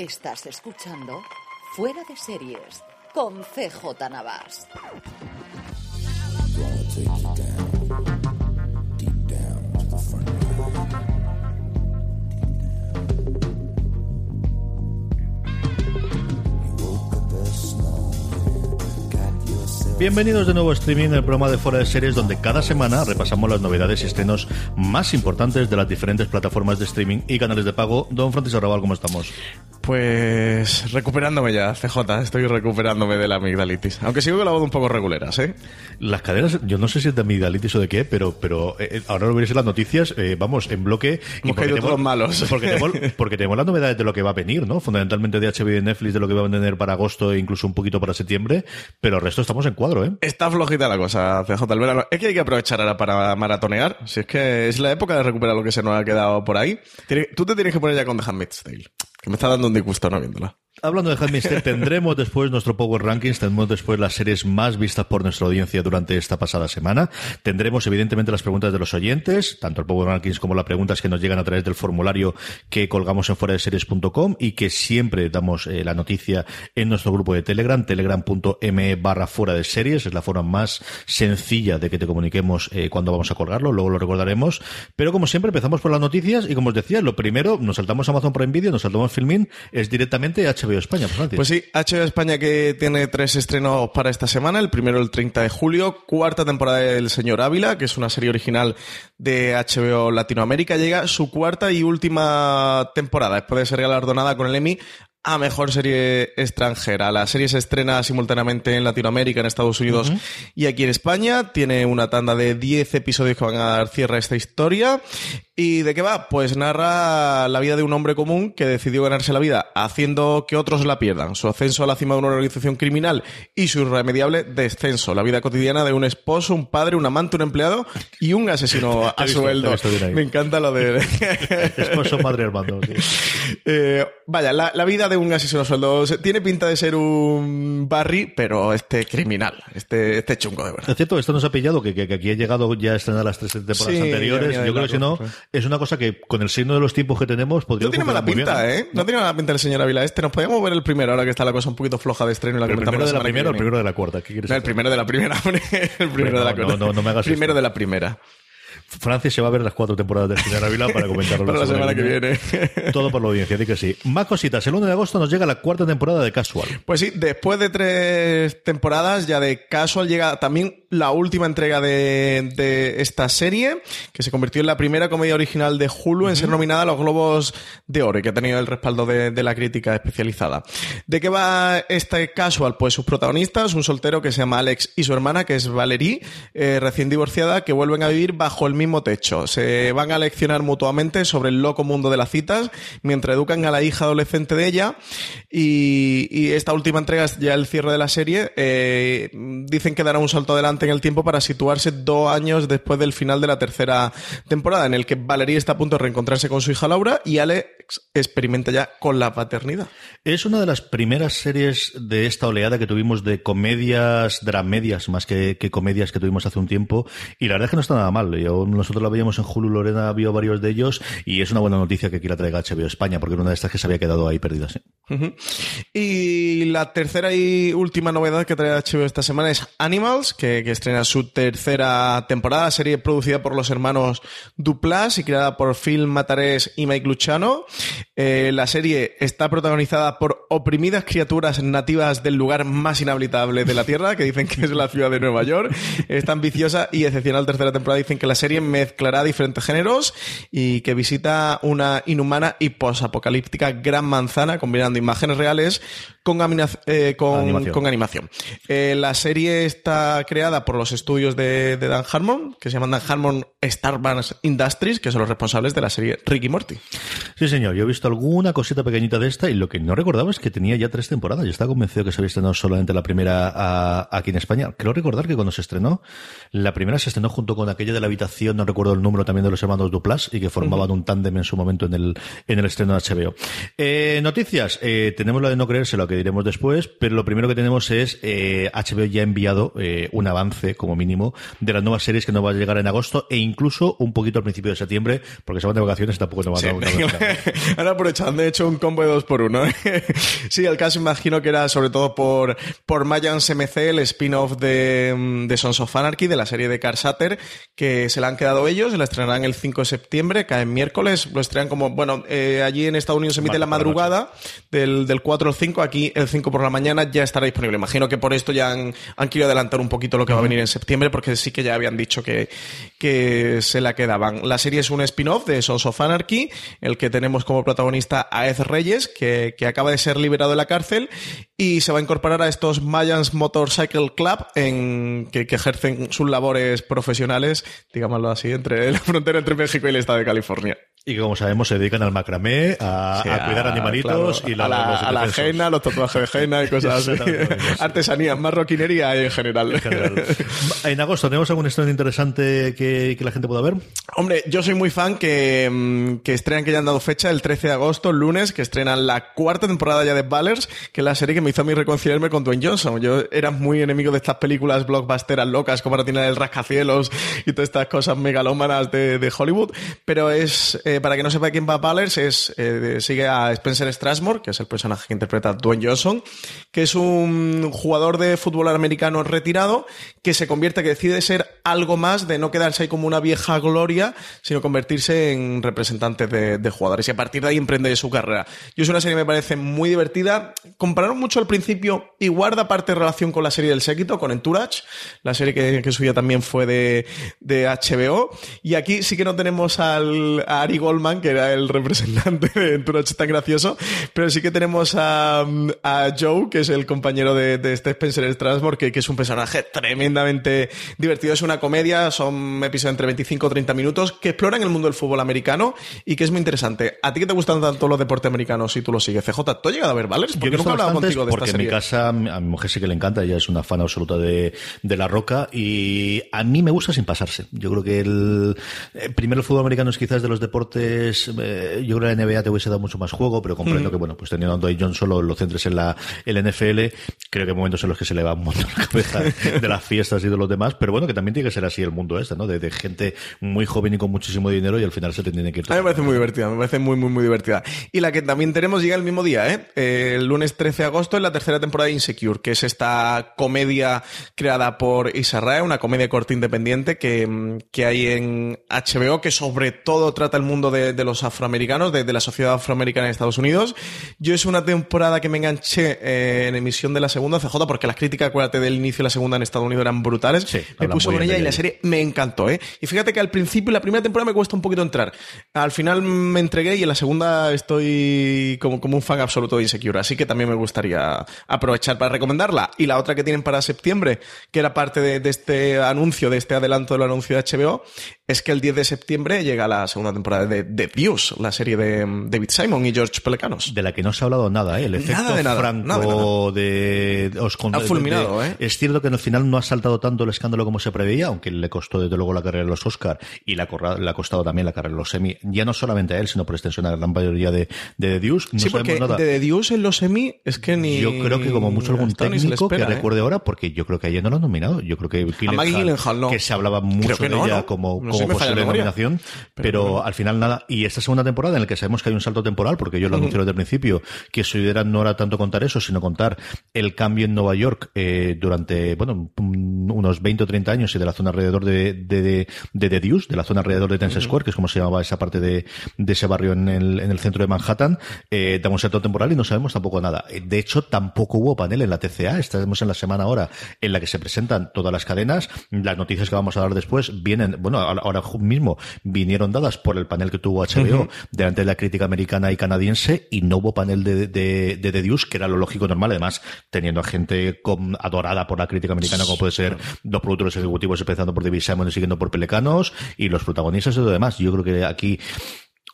Estás escuchando Fuera de Series con CJ Navas. Bienvenidos de nuevo a Streaming, el programa de Fuera de Series, donde cada semana repasamos las novedades y estrenos más importantes de las diferentes plataformas de streaming y canales de pago. Don Francisco Arrabal, ¿cómo estamos? Pues recuperándome ya, CJ, estoy recuperándome de la amigdalitis. Aunque sigo con la voz un poco reguleras, ¿eh? Las caderas, yo no sé si es de amigdalitis o de qué, pero, pero eh, ahora lo veréis en las noticias, eh, vamos, en bloque. Hemos caído todos malos. Porque tenemos, porque tenemos las novedades de lo que va a venir, ¿no? Fundamentalmente de HBO y de Netflix, de lo que va a venir para agosto e incluso un poquito para septiembre, pero el resto estamos en cuadro, ¿eh? Está flojita la cosa, CJ, el verano. Es que hay que aprovechar ahora para maratonear. Si es que es la época de recuperar lo que se nos ha quedado por ahí. Tú te tienes que poner ya con The Handmaid's Tale. Que me está dando un disgusto no viéndola. Hablando de Handmaid's tendremos después nuestro Power Rankings, tendremos después las series más vistas por nuestra audiencia durante esta pasada semana. Tendremos, evidentemente, las preguntas de los oyentes, tanto el Power Rankings como las preguntas que nos llegan a través del formulario que colgamos en fuera de series.com y que siempre damos eh, la noticia en nuestro grupo de Telegram, telegram.me barra fuera de series. Es la forma más sencilla de que te comuniquemos eh, cuando vamos a colgarlo, luego lo recordaremos. Pero como siempre, empezamos por las noticias y como os decía, lo primero, nos saltamos Amazon Prime Video, nos saltamos Filmin, es directamente HBO España. Pues, Francis. Pues sí, HBO España que tiene tres estrenos para esta semana. El primero el 30 de julio, cuarta temporada del Señor Ávila, que es una serie original de HBO Latinoamérica. Llega su cuarta y última temporada, después de ser galardonada con el Emmy a mejor serie extranjera. La serie se estrena simultáneamente en Latinoamérica, en Estados Unidos y aquí en España. Tiene una tanda de 10 episodios que van a dar cierre a esta historia. ¿Y de qué va? Pues narra la vida de un hombre común que decidió ganarse la vida haciendo que otros la pierdan. Su ascenso a la cima de una organización criminal y su irremediable descenso. La vida cotidiana de un esposo, un padre, un amante, un empleado y un asesino a sueldo. Me encanta lo de... Esposo, padre, hermano. sí. Eh, vaya, la, la vida de un asesino a sueldo tiene pinta de ser un Barry, pero este criminal, este, este chungo de verdad. Es cierto, esto nos ha pillado, que, que- que aquí ha llegado ya a estrenar las tres temporadas Sí, anteriores. Yo creo que si no, sí. es una cosa que con el signo de los tiempos que tenemos podría No tiene mala pinta, bien. ¿eh? No tiene mala pinta el señor Ávila este. Nos podíamos ver el primero, ahora que está la cosa un poquito floja de estreno y la ¿Pero ¿El primero de la primera o el primero de la cuarta? ¿Qué quieres No, el primero de la primera, hombre. El primero de la No, cuarta. no, no me hagas Primero esto. de la primera. Francis se va a ver las cuatro temporadas de Señor Ávila para comentarlo Para la semana que viene. Todo por la audiencia, di que sí. Más cositas. El 1 de agosto nos llega la cuarta temporada de Casual. Pues sí, después de tres temporadas ya de Casual llega también la última entrega de, de esta serie, que se convirtió en la primera comedia original de Hulu en ser nominada a los Globos de Oro y que ha tenido el respaldo de, de la crítica especializada. ¿De qué va este Casual? Pues sus protagonistas, un soltero que se llama Alex y su hermana, que es Valerie, eh, recién divorciada, que vuelven a vivir bajo el mismo techo. Se van a leccionar mutuamente sobre el loco mundo de las citas, mientras educan a la hija adolescente de ella. Y, y esta última entrega es ya el cierre de la serie. Eh, dicen que dará un salto adelante en el tiempo para situarse dos años después del final de la tercera temporada, en el que Valerie está a punto de reencontrarse con su hija Laura y Alex experimenta ya con la paternidad. Es una de las primeras series de esta oleada que tuvimos de comedias, dramedias, más que, que comedias que tuvimos hace un tiempo. Y la verdad es que no está nada mal. Yo- nosotros la veíamos en Hulu, Lorena vio varios de ellos. Y es una buena noticia que aquí la traiga HBO España, porque era una de estas que se había quedado ahí perdida. sí. Y la tercera y última novedad que trae HBO esta semana es Animals, que, que estrena su tercera temporada, serie producida por los hermanos Duplas y creada por Phil Matarés y Mike Luciano. Eh, la serie está protagonizada por oprimidas criaturas nativas del lugar más inhabitable de la Tierra, que dicen que es la ciudad de Nueva York. Es ambiciosa y excepcional tercera temporada. Dicen que la serie mezclará diferentes géneros y que visita una inhumana y posapocalíptica gran manzana, combinando imágenes reales con, eh, con animación. Eh, la serie está creada por los estudios de, Dan Harmon, que se llaman Dan Harmon Star Industries, que son los responsables de la serie Ricky Morty. Sí, señor. Yo he visto alguna cosita pequeñita de esta y lo que no recordaba es que tenía ya tres temporadas. Yo estaba convencido que se había estrenado solamente la primera aquí en España. Creo recordar que cuando se estrenó, la primera se estrenó junto con aquella de la habitación, no recuerdo el número también de los hermanos Duplas y que formaban un tándem en su momento en el, en el estreno de HBO. Eh, noticias. Eh, tenemos la de no creerse, lo que diremos después, pero lo primero que tenemos es HBO ya ha enviado un avance, como mínimo, de las nuevas series que nos va a llegar en agosto e incluso un poquito al principio de septiembre, porque se van de vacaciones y tampoco nos van a dar Han aprovechado, de hecho, un combo de dos por uno. sí, el caso imagino que era sobre todo por, por Mayans MC, el spin-off de, de Sons of Anarchy, de la serie de Carsater, que se la han quedado ellos, la estrenarán el 5 de septiembre, cae en miércoles, lo estrenan como, bueno, eh, allí en Estados Unidos se emite la madrugada del, del 4 al 5, aquí el 5 por la mañana ya estará disponible. Imagino que por esto ya han, han querido adelantar un poquito lo que va a venir en septiembre, porque sí que ya habían dicho que, que se la quedaban. La serie es un spin-off de Sons of Anarchy, el que tenemos como protagonista a Ed Reyes, que, que, acaba de ser liberado de la cárcel y se va a incorporar a estos Mayans Motorcycle Club, en, que, que ejercen sus labores profesionales, digámoslo así, entre la frontera entre México y el estado de California. Y que como sabemos se dedican al macramé, a, cuidar animalitos y la, a la, a la ajena, los tatuajes de henna y cosas así. Artesanía, marroquinería en general. en general. En agosto, ¿tenemos algún estreno interesante que, que, la gente pueda ver? Hombre, yo soy muy fan que, mm, que estrenan que ya han dado fecha el 13 de agosto, lunes, que estrenan la cuarta temporada ya de Ballers, que es la serie que me hizo a mí reconciliarme con Dwayne Johnson. Yo era muy enemigo de estas películas blockbusteras locas como la tiene el rascacielos y todas estas cosas megalómanas de, de Hollywood, pero es eh, para que no sepa quién va Ballers, es, eh, sigue a Spencer Strasmore, que es el personaje que interpreta Dwayne Johnson, que es un jugador de fútbol americano retirado que se convierte, que decide ser algo más, de no quedarse ahí como una vieja gloria, sino convertirse en representante de, jugadores. Y a partir de ahí emprende su carrera. Yo es una serie que me parece muy divertida. Compararon mucho al principio y guarda parte de relación con la serie del séquito, con Entourage, la serie que, que suya también fue de, de HBO. Y aquí sí que no tenemos al, a Ari Goldman, que era el representante de Entourage tan gracioso, pero sí que tenemos a, a Joe, que es el compañero de, de este Spencer Strasbourg, que, que, es un personaje tremendamente divertido. Es una comedia, son episodios entre 25 y 30 minutos, que exploran el mundo del fútbol americano y que es muy interesante. ¿A ti que te gustan tanto los deportes americanos si tú los sigues? CJ, ¿tú has llegado a ver Valers? Porque Yo nunca he hablado contigo de esta serie. Porque en mi casa, a mi mujer sí que le encanta, ella es una fan absoluta de, de La Roca y a mí me gusta sin pasarse. Yo creo que el, eh, primero el fútbol americano es quizás de los deportes, eh, yo creo que la NBA te hubiese dado mucho más juego, pero comprendo mm. que, bueno, pues teniendo a Dwayne John solo lo centres en la el NFL, creo que hay momentos en los que se le va un montón la cabeza de las fiestas y de los demás, pero bueno, que también tiene que ser así el mundo este, ¿no? De, de gente muy joven y con muchísimo dinero y al final se te tiene que ir. A mí me parece muy divertida, me parece muy, muy, muy divertida. Y la que también tenemos llega el mismo día, ¿eh? eh el lunes 13 de agosto en la tercera temporada de Insecure, que es esta comedia creada por Israel, una comedia corta independiente que, que hay en HBO, que sobre todo trata el mundo de, de los afroamericanos, de, de, la sociedad afroamericana en Estados Unidos. Yo es una temporada que me enganché eh, en emisión de la segunda CJ, porque las críticas, acuérdate, del inicio de la segunda en Estados Unidos eran brutales. Sí, me puso con ella y la serie me encantó, ¿eh? Y fíjate que al principio, la primera temporada me cuesta un poquito entrar. Al final me entregué y en la segunda estoy como, como un fan absoluto de Insecure. Así que también me gustaría aprovechar para recomendarla. Y la otra que tienen para septiembre, que era parte de, de este anuncio, de este adelanto del anuncio de HBO, es que el 10 de septiembre llega la segunda temporada de The Views, la serie de David Simon y George Pelecanos. De la que no se ha hablado nada, ¿eh? El efecto nada de nada, franco nada de, nada. de, os Ha fulminado, ¿eh? Es cierto que al final no ha saltado tanto el escándalo como se preveía, aunque le costó desde luego la carrera de los Oscar y le ha, costado también la carrera de los Emmy, ya no solamente a él, sino por extensión a la gran mayoría de, de The Deuce. No sí, porque nada. de Deuce en los Emmy es que ni... Yo creo que como mucho algún técnico espera, que ¿eh? recuerde ahora, porque yo creo que ayer no lo han nominado. Yo creo que Gyllenhaal, no. que se hablaba mucho de no, ella ¿no? como, como posible nominación, pero, al final nada. Y esta segunda temporada en la que sabemos que hay un salto temporal, porque yo lo anuncio desde el principio, que su idea no era tanto contar eso, sino contar el cambio en Nueva York eh, durante, bueno, unos 20 o 30 años y de la zona alrededor de, de, de, de The Deuce, de la zona alrededor de Times Square, que es como se llamaba esa parte de, de ese barrio en el, en el centro de Manhattan, eh, damos un salto temporal y no sabemos tampoco nada. De hecho, tampoco hubo panel en la TCA. Estamos en la semana ahora en la que se presentan todas las cadenas. Las noticias que vamos a dar después vienen, bueno, ahora mismo vinieron dadas por el panel que tuvo HBO delante de la crítica americana y canadiense y no hubo panel de, de, de, The Deuce, que era lo lógico normal, además teniendo a gente con, adorada por la crítica americana, como puede ser los productores ejecutivos, empezando por David Simon y siguiendo por Pelecanos, y los protagonistas y lo demás. Yo creo que aquí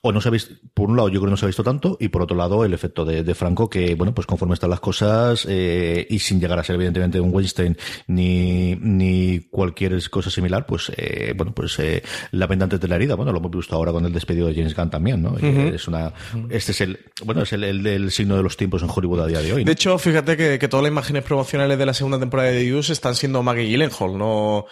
o no se ha visto, por un lado yo creo que no se ha visto tanto y por otro lado el efecto de, de Franco que, bueno, pues conforme están las cosas eh, y sin llegar a ser evidentemente un Weinstein ni, ni cualquier cosa similar, pues, eh, bueno, pues eh, la pendante de la herida, bueno, lo hemos visto ahora con el despido de James Gunn también, ¿no? Es una, este es el, bueno, es el, el, el, signo de los tiempos en Hollywood a día de hoy. ¿no? De hecho, fíjate que, que todas las imágenes promocionales de la segunda temporada de The Use están siendo Maggie Gyllenhaal, no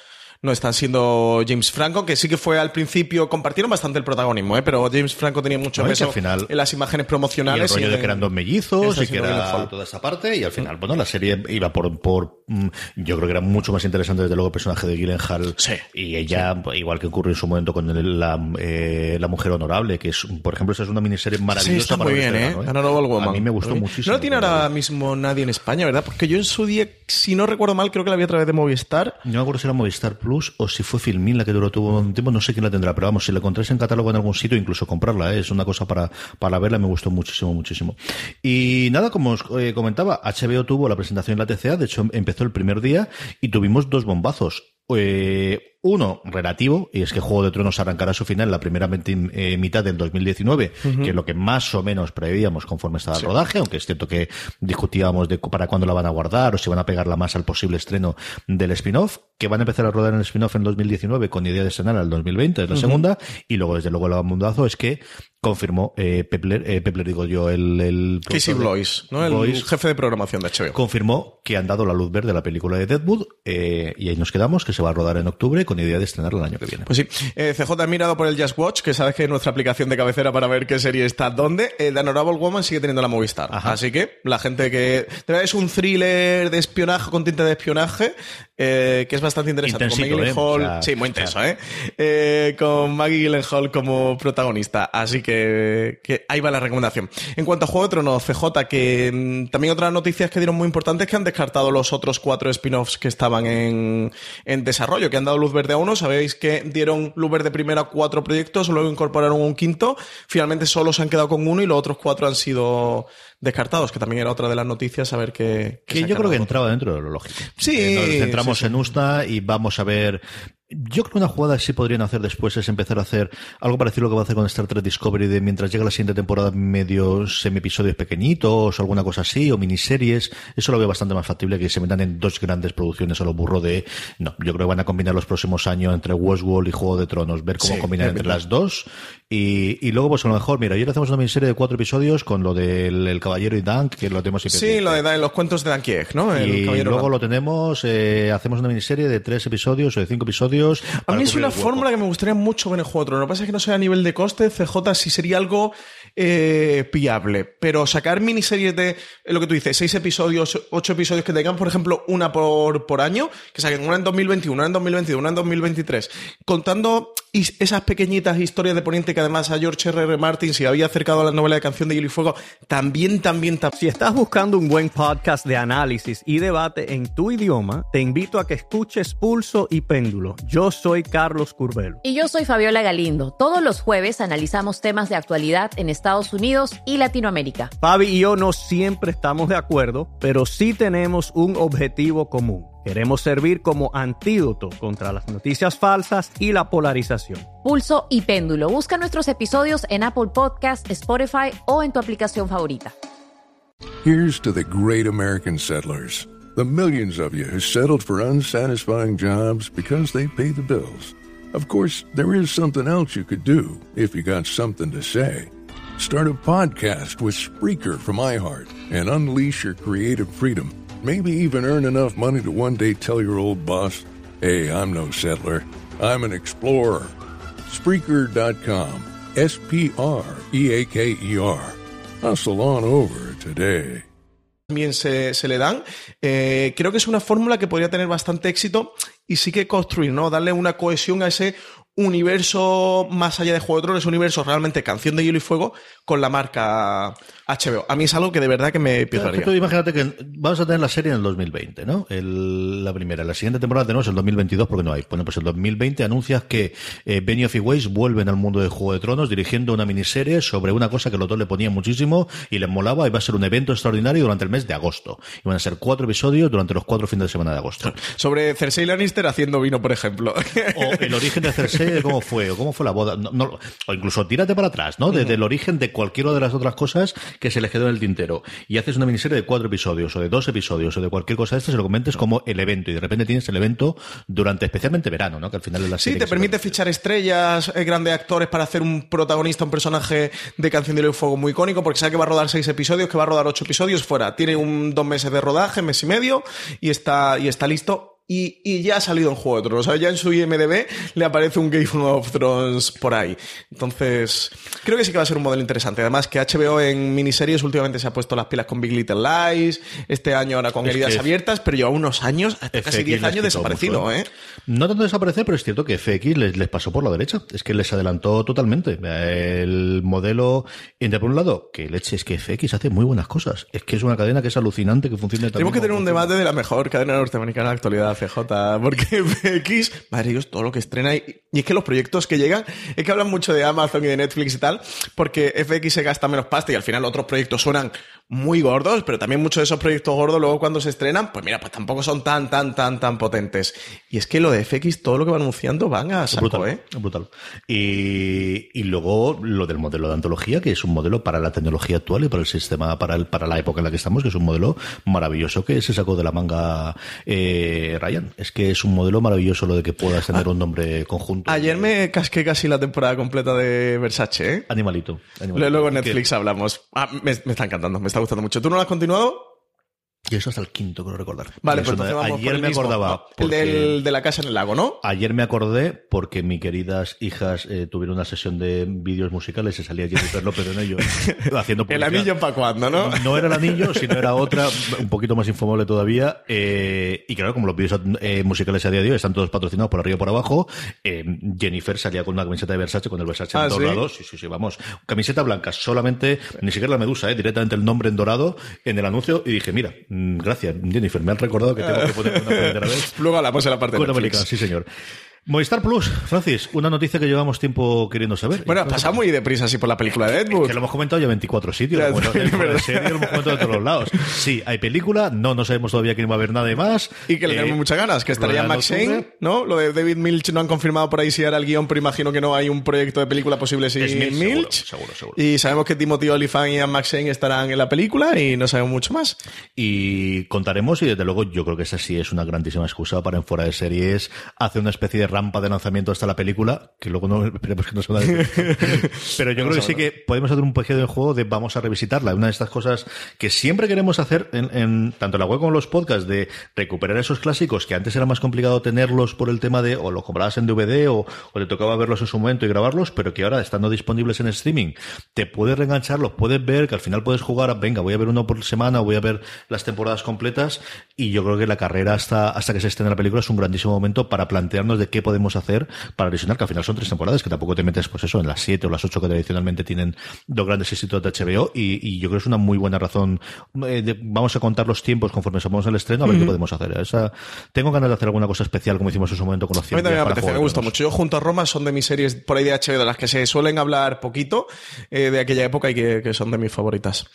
no están siendo James Franco, que sí que fue al principio, compartieron bastante el protagonismo, ¿eh? pero James Franco tenía mucho No, peso al final- en las imágenes promocionales. Y el rollo y de que eran dos mellizos Está y que era toda esa parte y al final, bueno, la serie iba por, por mm, yo creo que era mucho más interesante desde luego el personaje de Gyllenhaal Sí. y ella, igual que ocurrió en su momento con la, eh, la Mujer Honorable, que es, por ejemplo, esa es una miniserie maravillosa Sí, está muy bien, este ¿eh? verano, Honorable Woman. A mí me gustó muchísimo. No la tiene ahora mismo nadie en España, ¿verdad? Porque yo en su día, si no recuerdo mal, creo que la vi a través de Movistar. No me acuerdo si era Movistar Plus o si fue Filmin la que duró tuvo un tiempo, no sé quién la tendrá, pero vamos, si la encontráis en catálogo en algún sitio, incluso comprarla, ¿eh? es una cosa para, para verla, me gustó muchísimo, muchísimo. Y nada, como os eh, comentaba, HBO tuvo la presentación en la TCA, de hecho empezó el primer día y tuvimos dos bombazos. Eh, uno relativo, y es que Juego de Tronos arrancará su final en la primera eh, mitad del 2019, que es lo que más o menos preveíamos conforme estaba el rodaje, aunque es cierto que discutíamos de para cuándo la van a guardar o si van a pegarla más al posible estreno del spin-off, que van a empezar a rodar en el spin-off en 2019 con idea de estrenar al 2020, es la segunda, y luego desde luego el mundazo es que confirmó eh, Pepler, eh, Pepler digo yo, el... el Casey Blois, ¿no? El jefe de programación de HBO. confirmó que han dado la luz verde a la película de Deadwood eh, y ahí nos quedamos, que se va a rodar en octubre con idea de estrenarla el año que viene. Pues sí, eh, CJ ha mirado por el Just Watch, que sabes que es nuestra aplicación de cabecera para ver qué serie está dónde. Eh, The Honorable Woman sigue teniendo la Movistar. Ajá. Así que la gente que... Es un thriller de espionaje con tinte de espionaje, eh, que es bastante interesante. Intensito, con Maggie ¿eh? O sea, sí, muy intenso, ¿eh? Eh, Con Maggie Gyllenhaal como protagonista. Así que, que ahí va la recomendación. En cuanto a Juego de Tronos, CJ, que mm, también otras noticias que dieron muy importantes que han descartado los otros cuatro spin-offs que estaban en, en desarrollo, que han dado luz verde a uno. Sabéis que dieron luz verde primero a cuatro proyectos, luego incorporaron un quinto. Finalmente solo se han quedado con uno y los otros cuatro han sido descartados, que también era otra de las noticias, a ver qué... Que se yo creo que entraba dentro de lo lógico. Sí, Eh, nos centramos sí, sí. en Usta y vamos a ver. Yo creo que una jugada que sí podrían hacer después es empezar a hacer algo parecido a lo que va a hacer con Star Trek Discovery de mientras llega la siguiente temporada medio semi-episodios pequeñitos o alguna cosa así o miniseries. Eso lo veo bastante más factible que se metan en dos grandes producciones a lo burro de... No, yo creo que van a combinar los próximos años entre Westworld y Juego de Tronos, ver cómo Sí, combinar entre las dos y, y luego pues a lo mejor, mira, ayer hacemos una miniserie de cuatro episodios con lo del el Caballero y Dunk, que lo tenemos siempre Sí, lo de Dan- los cuentos de Dan Kieg, ¿no? El y Caballero luego lo tenemos, eh, hacemos una miniserie de tres episodios o de cinco episodios. A mí es una fórmula que me gustaría mucho ver en Juego. Lo que pasa es que no sé a nivel de coste, CJ, si sería algo eh, viable. Pero sacar miniseries de, eh, lo que tú dices, seis episodios, ocho episodios que tengan, por ejemplo, una por, por año, que saquen una en 2021, una en 2022, una en 2023, contando is- esas pequeñitas historias de Poniente que además a George R. R. Martin se había acercado a la novela de Canción de Hielo y Fuego, también, también, también. Si estás buscando un buen podcast de análisis y debate en tu idioma, te invito a que escuches Pulso y Péndulo. Yo soy Carlos Curbelo. Y yo soy Fabiola Galindo. Todos los jueves analizamos temas de actualidad en Estados Unidos y Latinoamérica. Fabi y yo no siempre estamos de acuerdo, pero sí tenemos un objetivo común. Queremos servir como antídoto contra las noticias falsas y la polarización. Pulso y péndulo. Busca nuestros episodios en Apple Podcast, Spotify o en tu aplicación favorita. Here's to the great American settlers, the millions of you who settled for unsatisfying jobs because they pay the bills. Of course, there is something else you could do if you got something to say. Start a podcast with Spreaker from iHeart and unleash your creative freedom. Maybe even earn enough money to one day tell your old boss, hey, I'm no settler, I'm an explorer. Spreaker.com. S P R E A K E R. Hustle on over today. También se, se le dan. Eh, creo que es una fórmula que podría tener bastante éxito y sí que construir, ¿no? Darle una cohesión a ese universo más allá de Juego de Tronos, universo realmente canción de hielo y fuego con la marca HBO. A mí es algo que de verdad que me tú imagínate que vamos a tener la serie en el 2020, ¿no? El- la primera. La siguiente temporada tenemos el 2022 porque no hay. Bueno, pues el 2020 anuncias que eh, Benioff y Weiss vuelven al mundo de Juego de Tronos dirigiendo una miniserie sobre una cosa que los dos le ponían muchísimo y les molaba y va a ser un evento extraordinario durante el mes de agosto. Y van a ser cuatro episodios durante los cuatro fines de semana de agosto. Sobre Cersei Lannister haciendo vino, por ejemplo. O el origen de Cersei, cómo fue, o cómo fue la boda. No, no, o incluso tírate para atrás, ¿no? Desde el origen de cualquiera de las otras cosas que se les quedó en el tintero. Y haces una miniserie de cuatro episodios, o de dos episodios, o de cualquier cosa de estas, y lo comentes como el evento. Y de repente tienes el evento durante especialmente verano, ¿no? Que al final es la Sí, serie te que se permite fichar estrellas, eh, grandes actores para hacer un protagonista, un personaje de Canción de Fuego muy icónico, porque sabe que va a rodar seis episodios, que va a rodar ocho episodios fuera. Tiene un dos meses de rodaje, mes y medio, y está, y está listo. Y, y ya ha salido en Juego de Tronos. O sea, ya en su IMDB le aparece un Game of Thrones por ahí. Entonces, creo que sí que va a ser un modelo interesante. Además, que HBO en miniseries últimamente se ha puesto las pilas con Big Little Lies, este año ahora con Es heridas abiertas, pero lleva unos años, hasta casi FX 10 les años desaparecido, mucho, ¿eh? No tanto desaparecer, pero es cierto que FX les, les pasó por la derecha. Es que les adelantó totalmente. El modelo, entre por un lado, que leche es que FX hace muy buenas cosas. Es que es una cadena que es alucinante que funciona Tenemos que también tener un debate de la mejor cadena norteamericana de la CJ, porque FX, madre Dios, todo lo que estrena y, y es que los proyectos que llegan, es que hablan mucho de Amazon y de Netflix y tal, porque FX se gasta menos pasta y al final otros proyectos suenan muy gordos, pero también muchos de esos proyectos gordos luego cuando se estrenan, pues mira, pues tampoco son tan, tan, tan, tan potentes. Y es que lo de FX, todo lo que va anunciando van a saco, brutal, ¿eh? brutal. Y, y luego lo del modelo de antología, que es un modelo para la tecnología actual y para el sistema, para, el, para la época en la que estamos, que es un modelo maravilloso que se sacó de la manga eh, Ryan. Es que es un modelo maravilloso lo de que puedas tener un nombre conjunto. Ayer me casqué casi la temporada completa de Versace, ¿eh? Animalito. animalito. Luego en Netflix hablamos. Ah, me, me está encantando, me está gustando mucho. ¿Tú no lo has continuado? Y eso hasta el quinto, creo recordar. Vale, pues no- entonces vamos por ayer el me mismo. acordaba. El del, de la casa en el lago, ¿no? Ayer me acordé porque mis queridas hijas eh, tuvieron una sesión de vídeos musicales y salía Jennifer López en ellos haciendo El anillo para cuando, ¿no? No era el anillo, sino era otra, un poquito más infumable todavía. eh, y claro, como los vídeos eh, musicales a día de hoy están todos patrocinados por arriba y por abajo, eh, Jennifer salía con una camiseta de Versace, con el Versace Ah, en todos ¿sí? lados. Sí, sí, sí, vamos. Camiseta blanca, solamente, ni siquiera la medusa, eh, directamente el nombre en dorado en el anuncio. Y dije, mira, gracias, Jennifer, me han recordado que tengo que poner una primera vez. Luego hablamos en la parte de Netflix. América, sí, señor. Movistar Plus, Francis, una noticia que llevamos tiempo queriendo saber. Bueno, ha pasado muy deprisa así por la película de Deadwood. Que lo hemos comentado ya en 24 sitios, lo hemos comentado es en serie, lo hemos comentado de todos los lados. Sí, hay película, no, no sabemos todavía no va a haber nada de más. Y que le Eh, tenemos muchas ganas, que estaría Max. Shane, ¿no? Lo de David Milch no han confirmado por ahí si era el guion, pero imagino que no hay un proyecto de película posible sin Es Milch, seguro, seguro, seguro. Y sabemos que Timothy Olyphant y Max Shane estarán en la película y no sabemos mucho más. Y contaremos, y desde luego yo creo que esa sí es una grandísima excusa para en fuera de series hacer una especie de rampa de lanzamiento hasta la película, que luego no esperemos que no se va a decir. Pero yo creo que sí que podemos hacer un pequeño juego de vamos a revisitarla. Una de estas cosas que siempre queremos hacer en, en tanto en la web como en los podcasts, de recuperar esos clásicos que antes era más complicado tenerlos por el tema de o los comprabas en DVD o, o te tocaba verlos en su momento y grabarlos, pero que ahora estando disponibles en streaming, te puedes reenganchar, los puedes ver, que al final puedes jugar, venga, voy a ver uno por semana, voy a ver las temporadas completas, y yo creo que la carrera hasta, hasta que se estrene la película es un grandísimo momento para plantearnos de qué podemos hacer para visionar, que al final son tres temporadas, que tampoco te metes, pues eso, en las siete o las ocho que tradicionalmente tienen los grandes éxitos de HBO, y, y yo creo que es una muy buena razón. eh, de- vamos a contar los tiempos conforme somos el estreno, a ver qué podemos hacer. Esa, tengo ganas de hacer alguna cosa especial, como hicimos en su momento con los A 100 mí también me apetece, me gusta mucho. Yo junto a Roma son de mis series por ahí de HBO de las que se suelen hablar poquito eh, de aquella época y que, que son de mis favoritas.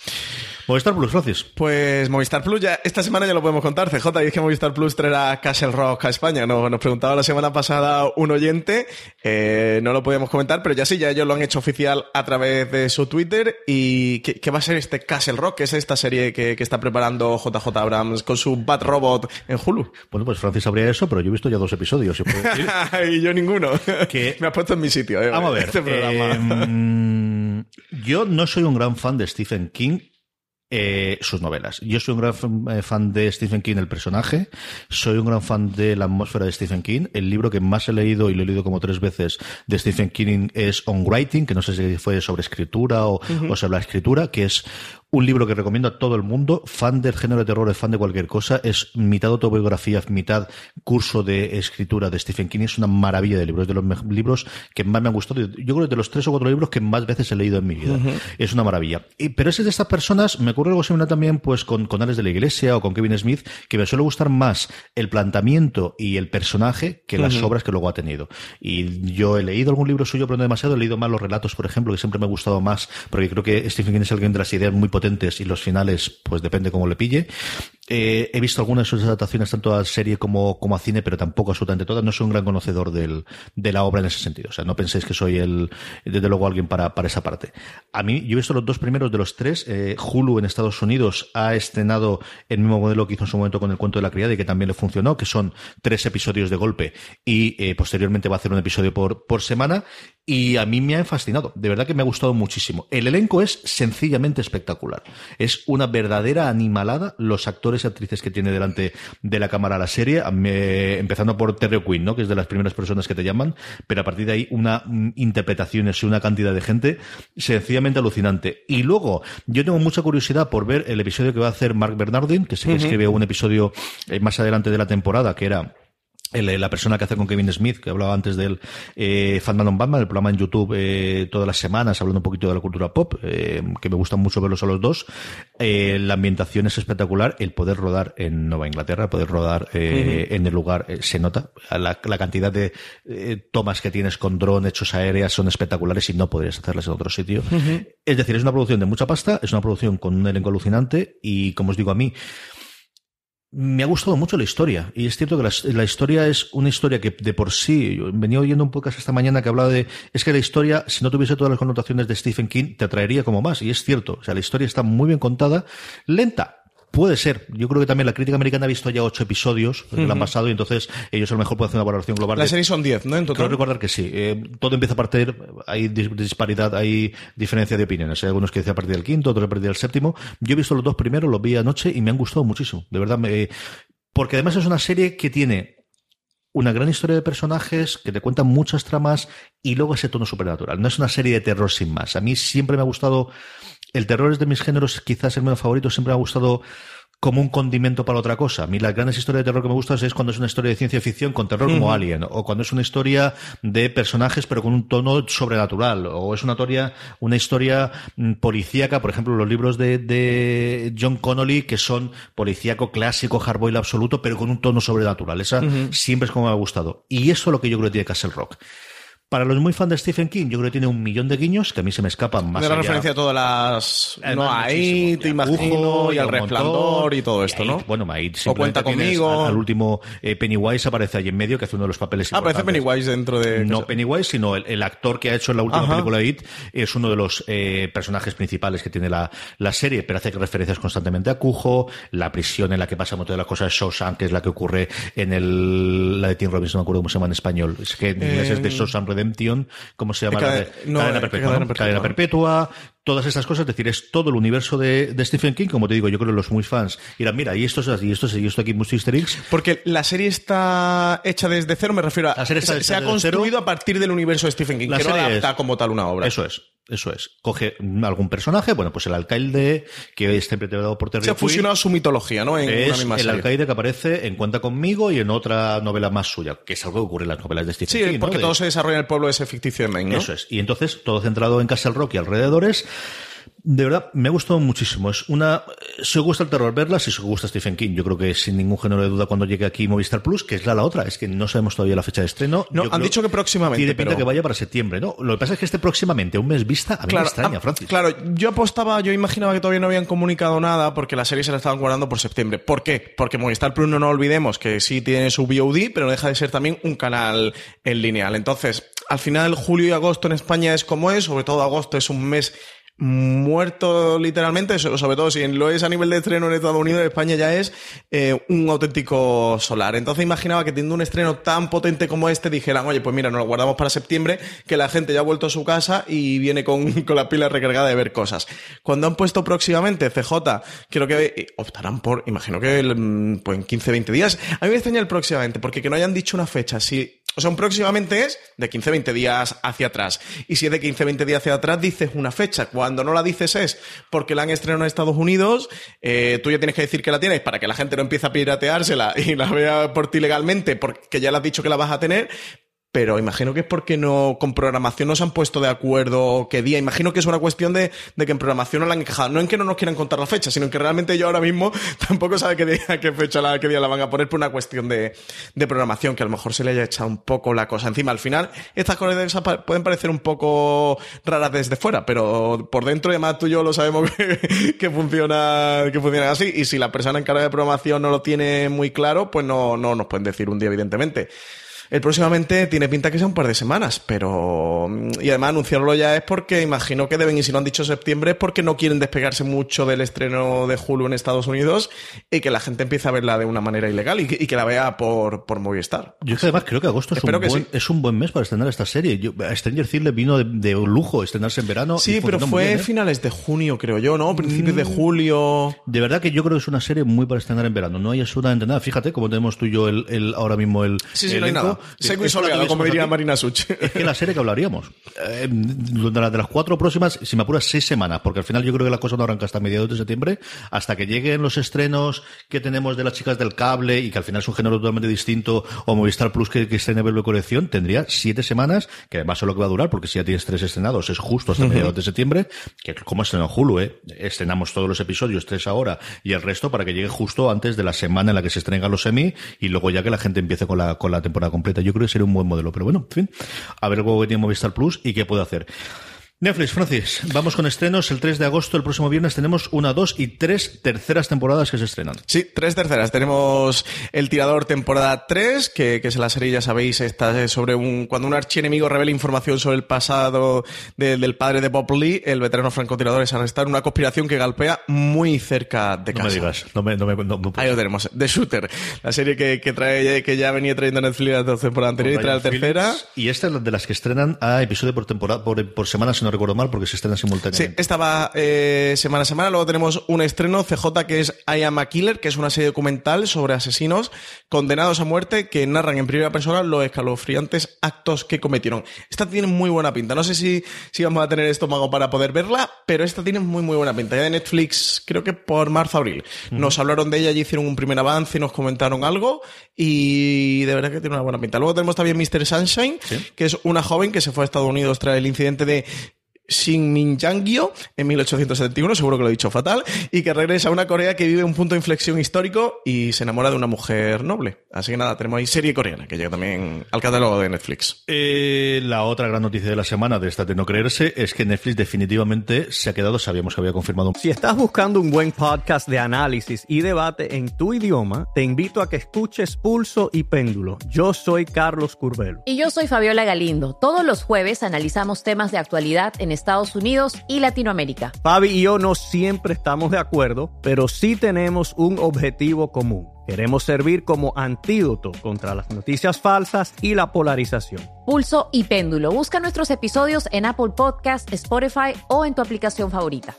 Movistar Plus, Francis. Pues Movistar Plus, ya esta semana ya lo podemos contar, CJ, y es que Movistar Plus traerá Castle Rock a España. Nos, nos preguntaba la semana pasada un oyente, eh, no lo podíamos comentar, pero ya sí, ya ellos lo han hecho oficial a través de su Twitter. ¿Y qué, qué va a ser este Castle Rock? que es esta serie que, que está preparando JJ Abrams con su Bat Robot en Hulu? Bueno, pues Francis sabría eso, pero yo he visto ya dos episodios. decir. y yo ninguno. Que- Me has puesto en mi sitio, eh, Vamos a ver. Este programa. eh, yo no soy un gran fan de Stephen King. Eh, sus novelas. Yo soy un gran fan- eh, fan de Stephen King, el personaje. Soy un gran fan de la atmósfera de Stephen King. El libro que más he leído, y lo he leído como tres veces, de Stephen King es On Writing, que no sé si fue sobre escritura o, o sobre la escritura, que es un libro que recomiendo a todo el mundo, fan del género de terror, es fan de cualquier cosa, es mitad autobiografía, mitad curso de escritura de Stephen King, es una maravilla de libros, es de los libros que más me han gustado, yo creo que de los tres o cuatro libros que más veces he leído en mi vida, es una maravilla. Y, pero ese de estas personas, me ocurre algo similar también pues con, con Alex de la Iglesia o con Kevin Smith, que me suele gustar más el planteamiento y el personaje que las obras que luego ha tenido. Y yo he leído algún libro suyo, pero no demasiado, he leído más los relatos, por ejemplo, que siempre me ha gustado más, porque creo que Stephen King es alguien de las ideas muy potentes y los finales, pues depende cómo le pille. Eh, he visto algunas de sus adaptaciones tanto a serie como, como a cine, pero tampoco absolutamente todas. No soy un gran conocedor del, de la obra en ese sentido. O sea, no penséis que soy el, desde luego alguien para, para esa parte. A mí, yo he visto los dos primeros de los tres. Eh, Hulu en Estados Unidos ha estrenado el mismo modelo que hizo en su momento con el cuento de la criada y que también le funcionó, que son tres episodios de golpe y eh, posteriormente va a hacer un episodio por, por semana. Y a mí me ha fascinado. De verdad que me ha gustado muchísimo. El elenco es sencillamente espectacular. Es una verdadera animalada los actores y actrices que tiene delante de la cámara la serie, empezando por Terry O'Quinn, ¿no? que es de las primeras personas que te llaman, pero a partir de ahí una mm, interpretaciones y una cantidad de gente sencillamente alucinante. Y luego, yo tengo mucha curiosidad por ver el episodio que va a hacer Mark Bernardin, que sé que escribe un episodio eh, más adelante de la temporada, que era el- la persona que hace con Kevin Smith, que hablaba antes de él, eh, on Batman, el programa en YouTube eh, todas las semanas, hablando un poquito de la cultura pop, eh, que me gusta mucho verlos a los dos. Eh, la ambientación es espectacular, el poder rodar en Nueva Inglaterra, poder rodar eh, en el lugar, eh, se nota. La, la cantidad de eh, tomas que tienes con dron, hechos aéreas, son espectaculares y no podrías hacerlas en otro sitio. Es decir, es una producción de mucha pasta, es una producción con un elenco alucinante y, como os digo a mí, me ha gustado mucho la historia. Y es cierto que la, historia es una historia que de por sí, venía oyendo un podcast esta mañana que hablaba de, es que la historia, si no tuviese todas las connotaciones de Stephen King, te atraería como más. Y es cierto. O sea, la historia está muy bien contada, lenta. Puede ser. Yo creo que también la crítica americana ha visto ya ocho episodios que la han pasado y entonces ellos a lo mejor pueden hacer una valoración global. La de- serie son 10, ¿no? En Creo total. recordar que sí. Eh, todo empieza a partir, hay dis- disparidad, hay diferencia de opiniones. Hay algunos que dicen a partir del quinto, otros a partir del séptimo. Yo he visto los dos primeros, los vi anoche y me han gustado muchísimo. De verdad, me, porque además es una serie que tiene una gran historia de personajes, que te cuentan muchas tramas y luego ese tono supernatural. No es una serie de terror sin más. A mí siempre me ha gustado, el terror es de mis géneros, quizás el menos favorito, siempre me ha gustado como un condimento para otra cosa. A mí las grandes historias de terror que me gustan es cuando es una historia de ciencia ficción con terror como Alien, o cuando es una historia de personajes pero con un tono sobrenatural, o es una historia, una historia mm, policíaca, por ejemplo, los libros de, de John Connolly que son policíaco clásico, hardboiled absoluto, pero con un tono sobrenatural. Esa siempre es como me ha gustado. Y eso es lo que yo creo que tiene Castle Rock. Para los muy fan de Stephen King, yo creo que tiene un millón de guiños que a mí se me escapan más allá. referencia a todas las. Además, no, ahí te imagino, y al resplandor y todo esto, ahí, ¿no? Bueno, ahí O cuenta conmigo. Al, al último eh, Pennywise aparece ahí en medio, que hace uno de los papeles Ah, aparece. Pennywise dentro de. No Pennywise, sino el, el actor que ha hecho en la última Ajá. película de It es uno de los eh, personajes principales que tiene la, la serie, pero hace referencias constantemente a Cujo, la prisión en la que pasa muchas de las cosas de Shawshank, que es la que ocurre en el, la de Tim Robbins, no me acuerdo cómo se llama en español, es que en inglés es de Eh, Shawshank Redemption, ¿cómo se llama? La de- no, cadena eh, perpetua, cadena ¿no? perpetua. Cadena perpetua, todas estas cosas, es decir, es todo el universo de, de Stephen King, como te digo, yo creo que los muy fans dirán, mira, y esto es así, y esto es así, y esto aquí, muchos easter eggs, Porque la serie está hecha desde cero, me refiero a. La serie está se, ha construido cero. a partir del universo de Stephen King, La que no adapta es- como tal una obra. Eso es, eso es. Coge algún personaje, bueno, pues el alcalde, que es interpretado por Terry Se ha fusionado su mitología, ¿no? En una es misma el serie. alcaide que aparece en Cuenta conmigo y en otra novela más suya, que es algo que ocurre en las novelas de Stephen Sí, King. ¿no? porque todo se desarrolla en el pueblo ese ficticio de Maine, ¿no? Eso es. Y entonces, todo centrado en Castle Rock y alrededores. De verdad, me ha gustado muchísimo. Es una. Si os gusta el terror, verla. Si os gusta Stephen King, yo creo que sin ningún género de duda cuando llegue aquí Movistar Plus, que es la, la otra. Es que no sabemos todavía la fecha de estreno. No, Yo han dicho que próximamente, Tiene pinta pero- que vaya para septiembre, ¿no? Lo que pasa es que este próximamente, un mes vista, a mí me extraña, ah, Francis. Claro, yo apostaba, yo imaginaba que todavía no habían comunicado nada porque la serie se la estaban guardando por septiembre. ¿Por qué? Porque Movistar Plus no nos olvidemos que sí tiene su VOD, pero no deja de ser también un canal en lineal. Entonces, al final, julio y agosto en España es como es, sobre todo agosto es un mes muerto literalmente, sobre todo si lo es a nivel de estreno en Estados Unidos, España ya es eh, un auténtico solar. Entonces imaginaba que teniendo un estreno tan potente como este, dijeran, oye, pues mira, nos lo guardamos para septiembre, que la gente ya ha vuelto a su casa y viene con, con la pila recargada de ver cosas. Cuando han puesto próximamente CJ, creo que eh, optarán por, imagino que pues en 15, 20 días. A mí me extraña el próximamente, porque que no hayan dicho una fecha, o sea, un próximamente es de 15-20 días hacia atrás. Y si es de 15-20 días hacia atrás, dices una fecha. Cuando no la dices es porque la han estrenado en Estados Unidos, eh, tú ya tienes que decir que la tienes para que la gente no empiece a pirateársela y la vea por ti legalmente porque ya le has dicho que la vas a tener, pero imagino que es porque no con programación no se han puesto de acuerdo qué día. Imagino que es una cuestión de, que en programación no la han encajado. No en que no nos quieran contar la fecha, sino en que realmente yo ahora mismo tampoco sabe qué día, qué fecha, la, qué día la van a poner por una cuestión de, programación, que a lo mejor se le haya echado un poco la cosa encima. Al final, estas cosas pueden parecer un poco raras desde fuera, pero por dentro, además tú y yo lo sabemos que, funciona, que funciona así. Y si la persona encargada de programación no lo tiene muy claro, pues no, no nos pueden decir un día, evidentemente. El próximamente tiene pinta que sea un par de semanas, pero. Y además anunciarlo ya es porque imagino que deben, y si no han dicho septiembre, es porque no quieren despegarse mucho del estreno de Hulu en Estados Unidos y que la gente empiece a verla de una manera ilegal y que, la vea por, por Movistar. Yo además creo que agosto es un, buen, es un, buen, mes para estrenar esta serie. Yo, a Stranger Things le vino de, lujo estrenarse en verano. Sí, pero fue ¿eh? finales de junio, creo yo, ¿no? Principios de mm. julio. De verdad que yo creo que es una serie muy para estrenar en verano. No hay absolutamente nada. Fíjate, como tenemos tú y yo el, ahora mismo el. Sí, sí, no hay nada. Y soleado, como diría Marina Such. Es que la serie que hablaríamos. Eh, de, las cuatro próximas, si me apuras, seis semanas, porque al final yo creo que la cosa no arranca hasta mediados de septiembre, hasta que lleguen los estrenos que tenemos de las chicas del cable y que al final es un género totalmente distinto, o Movistar Plus que, que estrene verlo de colección, tendría siete semanas, que además es lo que va a durar, porque si ya tienes tres estrenados, es justo hasta mediados de septiembre, que como estrenó Hulu, ¿eh? estrenamos todos los episodios, tres ahora, y el resto para que llegue justo antes de la semana en la que se estrenan los semi, y luego ya que la gente empiece con la, con la temporada completa. Yo creo que sería un buen modelo. Pero bueno, en fin, a ver luego que tiene Movistar Plus y qué puede hacer. Netflix, Francis, vamos con estrenos. El 3 de agosto, el próximo viernes, tenemos una, dos y tres terceras temporadas que se estrenan. Sí, tres terceras. Tenemos El Tirador temporada 3, que, que es la serie, ya sabéis, esta sobre un cuando un archienemigo revela información sobre el pasado del padre de Bob Lee, el veterano francotirador es arrestado en una conspiración que galpea muy cerca de casa. No me digas, no me, no me no, Ahí lo tenemos, The Shooter, la serie que, que trae que ya venía trayendo Netflix la temporada anterior y trae la tercera. Y esta es de las que estrenan a episodio por temporada, por, por semana, no recuerdo mal, porque se estrena simultáneamente. Sí, esta va eh, semana a semana. Luego tenemos un estreno CJ que es I Am a Killer, que es una serie documental sobre asesinos condenados a muerte que narran en primera persona los escalofriantes actos que cometieron. Esta tiene muy buena pinta. No sé si, si vamos a tener estómago para poder verla, pero esta tiene muy, muy buena pinta. Ya de Netflix, creo que por marzo-abril. Nos hablaron de ella y hicieron un primer avance y nos comentaron algo y de verdad que tiene una buena pinta. Luego tenemos también Mr. Sunshine, que es una joven que se fue a Estados Unidos tras el incidente de Shin Min Jangyo en 1871, seguro que lo he dicho fatal, y que regresa a una Corea que vive un punto de inflexión histórico y se enamora de una mujer noble. Así que nada, tenemos ahí serie coreana que llega también al catálogo de Netflix. Eh, la otra gran noticia de la semana de esta de no creerse es que Netflix definitivamente se ha quedado, sabíamos que había confirmado. Si estás buscando un buen podcast de análisis y debate en tu idioma, te invito a que escuches Pulso y Péndulo. Yo soy Carlos Curbelo. Y yo soy Fabiola Galindo. Todos los jueves analizamos temas de actualidad en Estados Unidos y Latinoamérica. Fabi y yo no siempre estamos de acuerdo, pero sí tenemos un objetivo común. Queremos servir como antídoto contra las noticias falsas y la polarización. Pulso y péndulo. Busca nuestros episodios en Apple Podcast, Spotify o en tu aplicación favorita.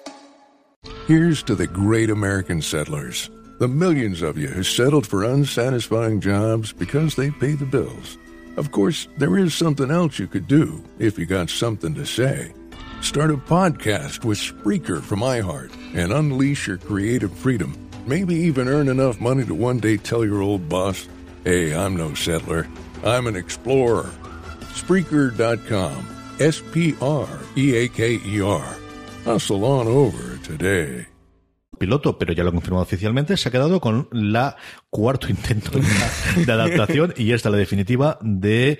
Here's to the great American settlers. The millions of you who settled for unsatisfying jobs because they pay the bills. Of course, there is something else you could do if you got something to say. Start a podcast with Spreaker from iHeart and unleash your creative freedom. Maybe even earn enough money to one day tell your old boss, hey, I'm no settler, I'm an explorer. Spreaker.com. S P R E A K E R. Hustle on over today. piloto, pero ya lo ha confirmado oficialmente, se ha quedado con la cuarto intento de, de adaptación y esta la definitiva de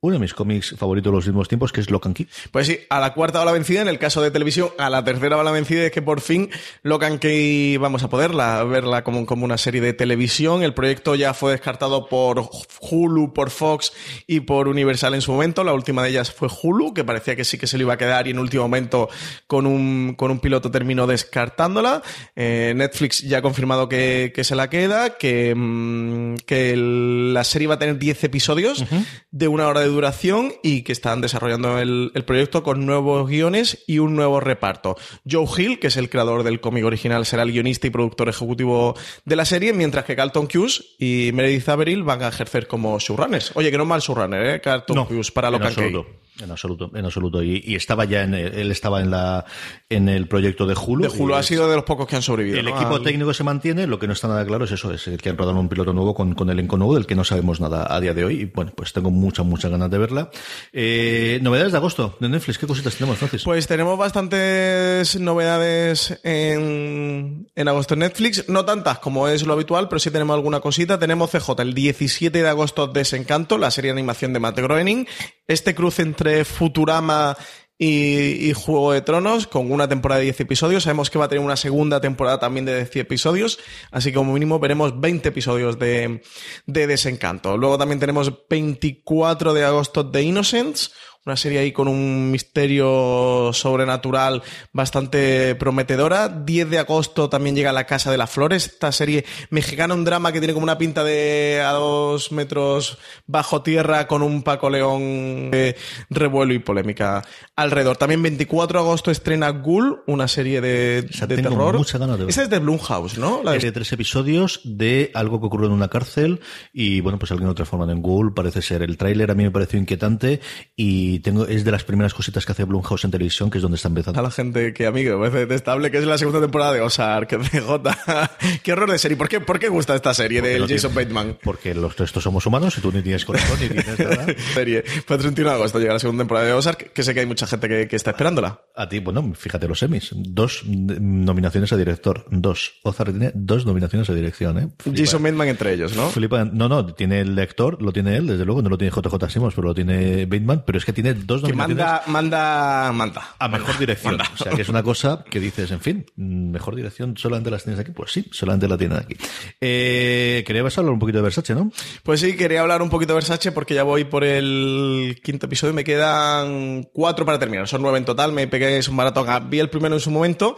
uno de mis cómics favoritos de los últimos tiempos, que es Locan Key. Pues sí, a la cuarta bala vencida, en el caso de televisión, a la tercera bala vencida es que por fin Locan Key vamos a poderla verla como, como una serie de televisión. El proyecto ya fue descartado por Hulu, por Fox y por Universal en su momento. La última de ellas fue Hulu, que parecía que sí que se lo iba a quedar y en último momento con un, con un piloto terminó descartándola. Eh, Netflix ya ha confirmado que, que se la queda, que, mm, que el- la serie va a tener 10 episodios de una hora de duración y que están desarrollando el, el proyecto con nuevos guiones y un nuevo reparto. Joe Hill, que es el creador del cómic original, será el guionista y productor ejecutivo de la serie, mientras que Carlton Cuse y Meredith Averill van a ejercer como showrunners. Oye, que no mal showrunner, ¿eh? Carlton Cuse para Key. absoluto. En absoluto, en absoluto. Y, y estaba ya en el, él estaba en la en el proyecto de Hulu. De Hulu ha sido de los pocos que han sobrevivido. El ¿no? equipo Al- técnico se mantiene, lo que no está nada claro es eso, es el que han rodado un piloto nuevo con, con elenco nuevo del que no sabemos nada a día de hoy. Y bueno, pues tengo muchas, muchas ganas de verla. Eh, novedades de agosto de Netflix, ¿qué cositas tenemos, Francis? Pues tenemos bastantes novedades en, en agosto en Netflix, no tantas como es lo habitual, pero sí tenemos alguna cosita. Tenemos CJ el 17 de agosto Desencanto, la serie de animación de Matt Groening. Este cruce entre Futurama y, Juego de Tronos con una temporada de 10 episodios. Sabemos que va a tener una segunda temporada también de 10 episodios, así que como mínimo veremos 20 episodios de, de Desencanto. Luego también tenemos 24 de agosto The Innocents, una serie ahí con un misterio sobrenatural bastante prometedora. 10 de agosto también llega La Casa de las Flores, esta serie mexicana, un drama que tiene como una pinta de a dos metros bajo tierra con un Paco León de revuelo y polémica alrededor. También 24 de agosto estrena Ghoul, una serie de, de tengo terror. ganas de ver. Esa es de Blumhouse, ¿no? La de- Es de tres episodios de algo que ocurre en una cárcel y bueno, pues alguien lo transforman en Google, parece ser. El tráiler a mí me pareció inquietante y tengo es de las primeras cositas que hace Blumhouse en televisión, que es donde está a empezando. la gente que a mí me parece detestable, que es la segunda temporada de Ozark, de J. Qué horror de serie. ¿Por qué, ¿Por qué gusta esta serie Porque del no Jason tiene- Bateman? Porque los restos somos humanos y tú ni tienes corazón ni tienes nada. serie. Pues 31 de agosto llega la segunda temporada de Ozark, que sé que hay mucha gente que, que está esperándola. A ti, bueno, fíjate los semis. Dos nominaciones a director. Dos. Ozark tiene dos nominaciones a dirección, ¿eh? Flipa. Jason Bateman entre ellos, ¿no? Flipa. No, no, tiene el lector, lo tiene él, desde luego, no lo tiene JJ Simmons, pero lo tiene Bateman, pero es que tiene dos Que nominaciones manda, manda, manda. a mejor dirección. O sea, que es una cosa que dices, en fin, mejor dirección solamente las tienes aquí. Pues sí, solamente la tienen aquí. Eh, querías hablar un poquito de Versace, ¿no? Pues sí, quería hablar un poquito de Versace porque ya voy por el quinto episodio y me quedan cuatro para terminar. Son nueve en total. Me pegué es un maratón. Ah, Vi el primero en su momento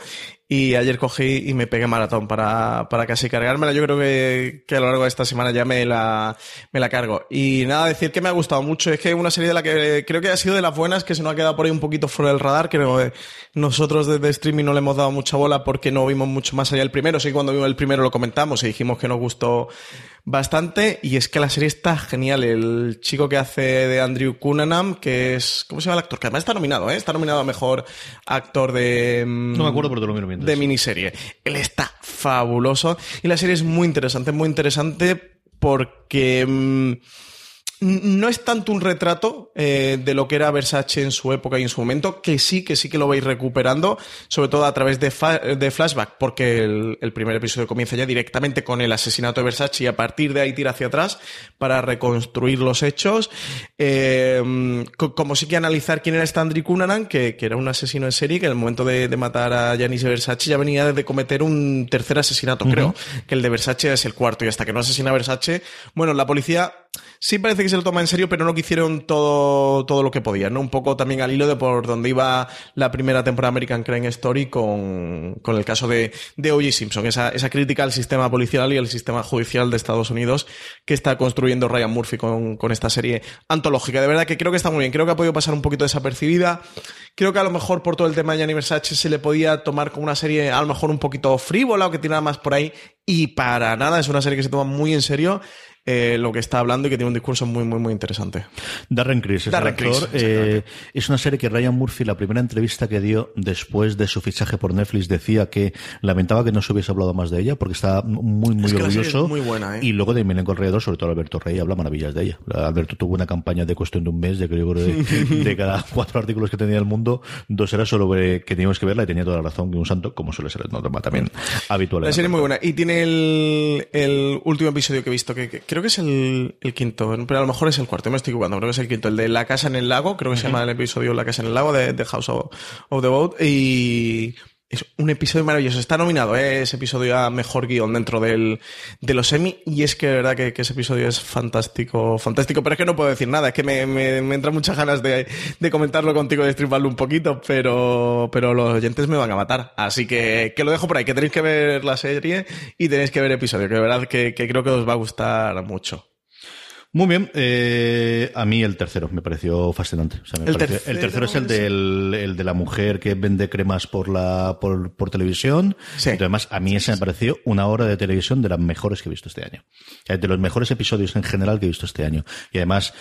y ayer cogí y me pegué maratón para, para casi cargármela. Yo creo que, que a lo largo de esta semana ya me la, me la cargo. Y nada, decir que me ha gustado mucho. Es que una serie de la que creo que ha sido de las buenas que se nos ha quedado por ahí un poquito fuera del radar. Creo que nosotros desde streaming no le hemos dado mucha bola porque no vimos mucho más allá del primero. Sí, cuando vimos el primero lo comentamos y dijimos que nos gustó bastante y es que la serie está genial. El chico que hace de Andrew Cunningham, que es... ¿Cómo se llama el actor? Que además está nominado, ¿eh? Está nominado a Mejor Actor de... mm, No me acuerdo, pero te lo miro mientras. De miniserie. Él está fabuloso y la serie es muy interesante, muy interesante porque... mm, no es tanto un retrato eh, de lo que era Versace en su época y en su momento, que sí, que sí que lo vais recuperando, sobre todo a través de, fa- de flashback, porque el, el primer episodio comienza ya directamente con el asesinato de Versace y a partir de ahí tira hacia atrás para reconstruir los hechos. Eh, co- como sí que analizar quién era Stanley Cunanan, que, que era un asesino en serie, que en el momento de, de matar a Giannis Versace ya venía de cometer un tercer asesinato, creo, que el de Versace es el cuarto, y hasta que no asesina a Versace, bueno, la policía sí parece que se lo toma en serio, pero no que hicieron todo, todo lo que podían, ¿no? Un poco también al hilo de por donde iba la primera temporada American Crime Story con, con el caso de, de O.J. Simpson, esa, esa crítica al sistema policial y al sistema judicial de Estados Unidos que está construyendo Ryan Murphy con, con esta serie antológica. De verdad que creo que está muy bien, creo que ha podido pasar un poquito desapercibida. Creo que a lo mejor por todo el tema de Gianni se le podía tomar como una serie a lo mejor un poquito frívola o que tirara más por ahí y para nada, es una serie que se toma muy en serio eh, lo que está hablando y que tiene un discurso muy, muy, muy interesante. Darren Criss es Darren el actor. Criss, Eh, es una serie que Ryan Murphy, la primera entrevista que dio después de su fichaje por Netflix, decía que lamentaba que no se hubiese hablado más de ella porque está muy, muy Es que orgulloso. es muy buena, ¿eh? Y luego de mi elenco alrededor, sobre todo Alberto Rey, habla maravillas de ella. Alberto tuvo una campaña de cuestión de un mes, de creo que de, de cada cuatro artículos que tenía el mundo, dos era sobre que teníamos que verla y tenía toda la razón que un santo, como suele ser el norma también habitual. La serie es muy buena. Y tiene el, el último episodio que he visto, que, que creo creo que es el, el quinto, pero a lo mejor es el cuarto, me estoy equivocando, creo que es el quinto, el de La Casa en el Lago, creo que se llama el episodio La Casa en el Lago de, de House of, of the Boat, y es un episodio maravilloso. Está nominado ¿eh? ese episodio a mejor guion dentro del, de los Emmy. Y es que de verdad que, que ese episodio es fantástico, fantástico. Pero es que no puedo decir nada. Es que me, me, me entran muchas ganas de, de comentarlo contigo, de striparlo un poquito. Pero, pero los oyentes me van a matar. Así que, que lo dejo por ahí. Que tenéis que ver la serie y tenéis que ver el episodio. Que de verdad que, que creo que os va a gustar mucho. Muy bien, eh, a mí el tercero me pareció fascinante. O sea, me ¿El pareció- tercero el tercero es el, del, el de la mujer que vende cremas por la por, por televisión. Sí. Y además, a mí ese me pareció una hora de televisión de las mejores que he visto este año. O sea, de los mejores episodios en general que he visto este año. Y además,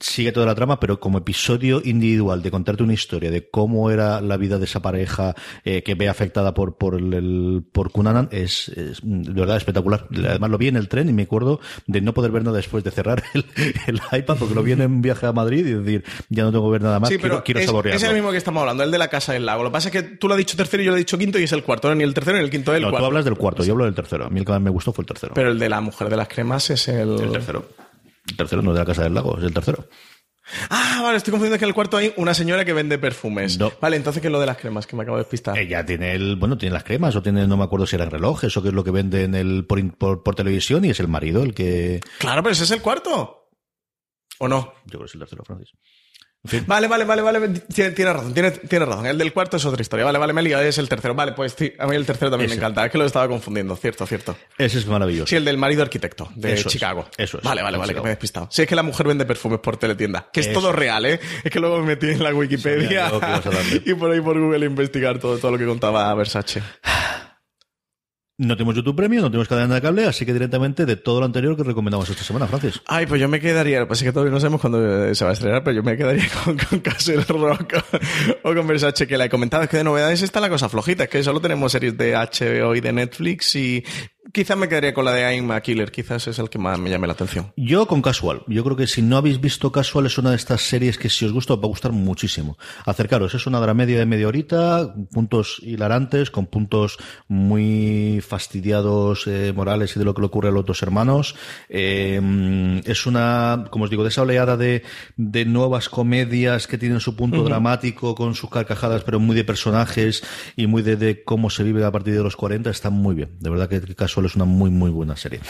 sigue toda la trama, pero como episodio individual de contarte una historia de cómo era la vida de esa pareja eh, que ve afectada por por el, por Cunanan es, es, de verdad espectacular. Además lo vi en el tren y me acuerdo de no poder ver nada después de cerrar el, el iPad porque lo vi en un viaje a Madrid y decir ya no tengo que ver nada más. Sí, quiero, pero quiero es, saborearlo. es el mismo que estamos hablando, el de la casa del lago. Lo que pasa es que tú lo has dicho tercero y yo lo he dicho quinto y es el cuarto. No, ni el tercero ni el quinto es el no, cuarto. tú hablas del cuarto, yo hablo del tercero. A mí el que más me gustó fue el tercero. Pero el de la mujer de las cremas es el... el tercero. El tercero no es de la Casa del Lago, es el tercero. Ah, vale, estoy confundiendo que en el cuarto hay una señora que vende perfumes. No. Vale, entonces ¿qué es lo de las cremas? Que me acabo de despistar. Ella tiene el, bueno, tiene las cremas o tiene, no me acuerdo si eran relojes o qué es lo que vende en el, por, por, por televisión y es el marido el que, Claro, pero ese es el cuarto. ¿O no? yo creo que es el tercero, Francis. Vale, vale, vale, vale. Tiene, tiene razón, tiene, tiene razón. El del cuarto es otra historia. Vale, vale, me he liado, es el tercero. Vale, pues sí, a mí el tercero también Ese. me encanta. Es que lo estaba confundiendo. Cierto, cierto. Ese es maravilloso. Sí, el del marido arquitecto de Eso es, Chicago. eso es, Vale, vale, vale, que Chicago. me he despistado. Sí, es que la mujer vende perfumes por teletienda. Que es Eso todo real, ¿eh? Es que luego me metí en la Wikipedia darle. y por ahí por Google a investigar todo, todo lo que contaba Versace. No tenemos YouTube Premium, no tenemos cadena de cable, así que directamente de todo lo anterior que recomendamos esta semana, Francis. Ay, pues yo me quedaría, pasa es que todavía no sabemos cuándo eh, se va a estrenar, pero yo me quedaría con, con Castle Rock o con Versace, que la he comentado. Es que de novedades está la cosa flojita, es que solo tenemos series de HBO y de Netflix y quizás me quedaría con la de I'm a Killer, quizás es el que más me llame la atención. Yo con Casual. Yo creo que si no habéis visto Casual es una de estas series que si os gusta os va a gustar muchísimo. Acercaros, es una dramedia de media horita, puntos hilarantes, con puntos muy fastidiados eh, morales y de lo que le ocurre a los dos hermanos. Eh, es una, como os digo, de esa oleada de, de nuevas comedias que tienen su punto dramático con sus carcajadas, pero muy de personajes y muy de, de cómo se vive a partir de los 40. Está muy bien. De verdad que Casual es una muy, muy buena serie.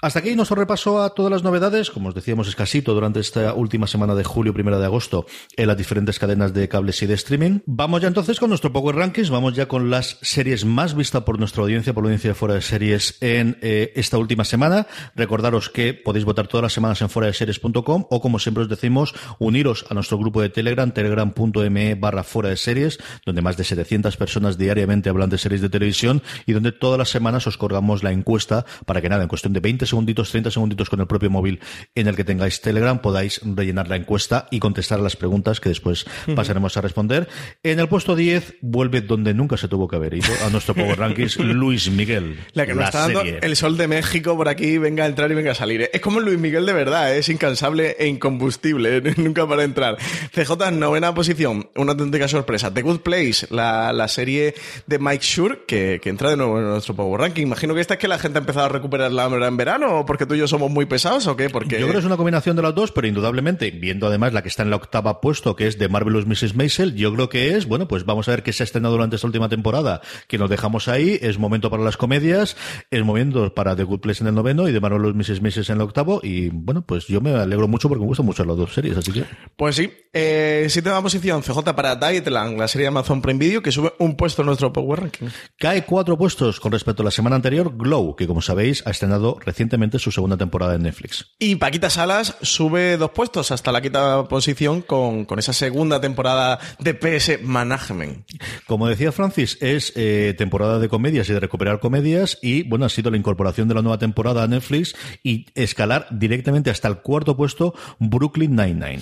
Hasta aquí nuestro repaso a todas las novedades. Como os decíamos, escasito durante esta última semana de julio, primera de agosto, en las diferentes cadenas de cables y de streaming. Vamos ya entonces con nuestro Power Rankings. Vamos ya con las series más vistas por nuestra audiencia, por la audiencia de fuera de series en eh, esta última semana. Recordaros que podéis votar todas las semanas en fuera de series.com o, como siempre os decimos, uniros a nuestro grupo de Telegram, telegram.me barra fuera de series, donde más de 700 personas diariamente hablan de series de televisión y donde todas las semanas os colgamos la encuesta para que nada, en cuestión de 20 segunditos, 30 segunditos con el propio móvil en el que tengáis Telegram, podáis rellenar la encuesta y contestar a las preguntas que después pasaremos a responder. En el puesto 10 vuelve donde nunca se tuvo que haber ido a nuestro Power Rankings Luis Miguel. La que nos está dando el sol de México por aquí, venga a entrar y venga a salir. ¿eh? Es como Luis Miguel de verdad, ¿eh? es incansable e incombustible, ¿eh? nunca para entrar. CJ, novena posición, una auténtica sorpresa. The Good Place, la, la serie de Mike Shure, que, que entra de nuevo en nuestro Power Ranking. Imagino que esta es que la gente ha empezado a recuperar la hambre en verano, o porque tú y yo somos muy pesados, o qué? Porque... Yo creo que es una combinación de las dos, pero indudablemente, viendo además la que está en la octava puesto, que es de Marvelous Mrs. Maisel, yo creo que es, bueno, pues vamos a ver qué se ha estrenado durante esta última temporada, que nos dejamos ahí, es momento para las comedias, es momento para The Good Place en el noveno y de Marvelous Mrs. Maisel en el octavo, y bueno, pues yo me alegro mucho porque me gustan mucho las dos series, así que... Pues sí, eh, séptima posición, CJ para Dietland, la serie de Amazon Prime Video, que sube un puesto en nuestro Power Ranking. Cae cuatro puestos con respecto a la semana anterior, Glow, que como sabéis ha estrenado recientemente su segunda temporada en Netflix. Y Paquita Salas sube dos puestos hasta la quinta posición con, con esa segunda temporada de PS Management. Como decía Francis, es eh, temporada de comedias y de recuperar comedias y bueno, ha sido la incorporación de la nueva temporada a Netflix y escalar directamente hasta el cuarto puesto Brooklyn Nine-Nine.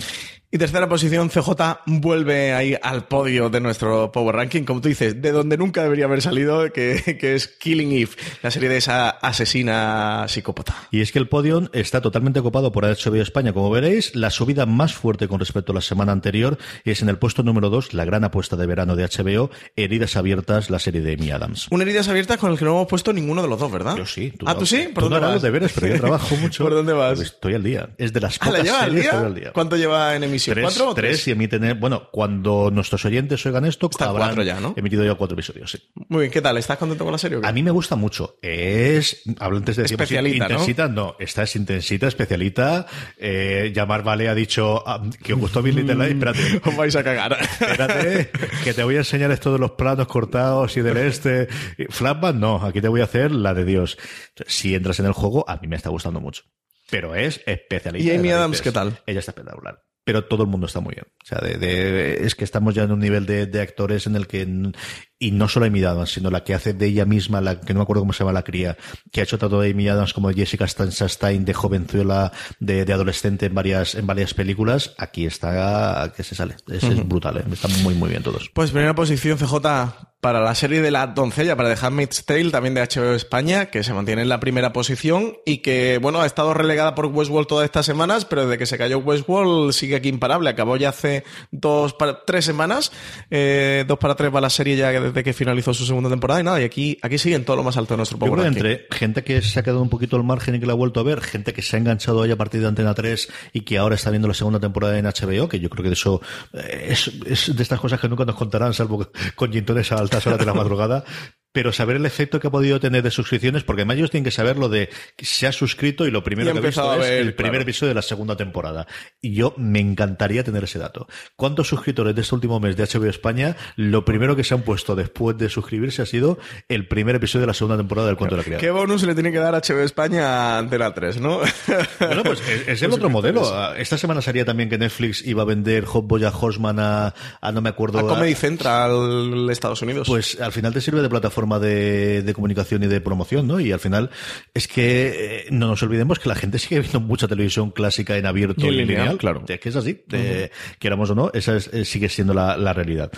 Y tercera posición, CJ vuelve ahí al podio de nuestro Power Ranking, como tú dices, de donde nunca debería haber salido, que, que es Killing Eve, la serie de esa asesina psicópata. Y es que el podio está totalmente ocupado por HBO España, como veréis. La subida más fuerte con respecto a la semana anterior es en el puesto número 2, la gran apuesta de verano de HBO, Heridas Abiertas, la serie de Amy Adams. Un Heridas Abiertas con el que no hemos puesto ninguno de los dos, ¿verdad? Yo sí. ¿Ah, tú sí? ¿Por tú dónde no vas? los deberes, pero yo trabajo mucho. ¿Por dónde vas? Pues estoy al día. Es de las Ah, ¿la pocas lleva al series que al día. ¿Cuánto lleva en emisión? Tres, ¿Cuatro o tres tres? y emiten, bueno, cuando nuestros oyentes oigan esto, Está habrán cuatro ya, ¿no? emitido ya cuatro episodios, sí. Muy bien, ¿qué tal? ¿Estás contento con la serie o qué? A mí me gusta mucho. Es, hablo antes de decir, Especialita, ¿no? intensita, ¿no? Esta es intensita, especialita. Eh, Llamar Vale ha dicho ah, que os gustó Bill Little Lies. Espérate, Os vais a cagar. espérate, que te voy a enseñar esto de los planos cortados y del este. Flashback, no, aquí te voy a hacer la de Dios. Si entras en el juego, a mí me está gustando mucho. Pero es especialista. ¿Y Amy. Adams qué tal? Ella está espectacular. Pero todo el mundo está muy bien. O sea, de, de- es que estamos ya en un nivel de, de actores en el que, y no solo Amy Adams, sino la que hace de ella misma, la que no me acuerdo cómo se llama la cría, que ha hecho tanto de Amy Adams como Jessica Chastain de jovenzuela, de, de adolescente en varias, en varias películas, aquí está, que se sale. Es, es brutal, ¿eh? Están muy, muy bien todos. Pues primera posición CJ para la serie de la doncella, para The Handmaid's Tale, también de HBO España, que se mantiene en la primera posición y que, bueno, ha estado relegada por Westworld todas estas semanas, pero desde que se cayó Westworld sigue aquí imparable. Acabó ya hace dos para tres semanas, eh, dos para tres va la serie ya desde que finalizó su segunda temporada y nada, y aquí, aquí sigue en todo lo más alto de nuestro Power entre gente que se ha quedado un poquito al margen y que la ha vuelto a ver, gente que se ha enganchado ahí a partir de Antena 3 y que ahora está viendo la segunda temporada en HBO, que yo creo que eso eh, es, es de estas cosas que nunca nos contarán, salvo con gintones a altas horas de la madrugada. Pero saber el efecto que ha podido tener de suscripciones, porque además ellos tienen que saber lo de se ha suscrito y lo primero Y que ha visto a es el primer episodio de la segunda temporada. Y yo me encantaría tener ese dato. ¿Cuántos suscriptores de este último mes de HBO España, lo primero que se han puesto después de suscribirse ha sido el primer episodio de la segunda temporada del Cuento de la Criada? ¿Qué bonus le tiene que dar HBO España a Antena 3, no? Bueno, pues es, es el otro modelo. Esta semana salía también que Netflix iba a vender Hot Boya Horseman a, a no me acuerdo. a Comedy a- Central Estados Unidos. pues al final te sirve de plataforma de, de comunicación y de promoción, ¿no? Y al final es que eh, no nos olvidemos que la gente sigue viendo mucha televisión clásica en abierto Y y, lineal, lineal. claro. Es que es así, de- queramos o no, esa es- eh, sigue siendo la, la realidad.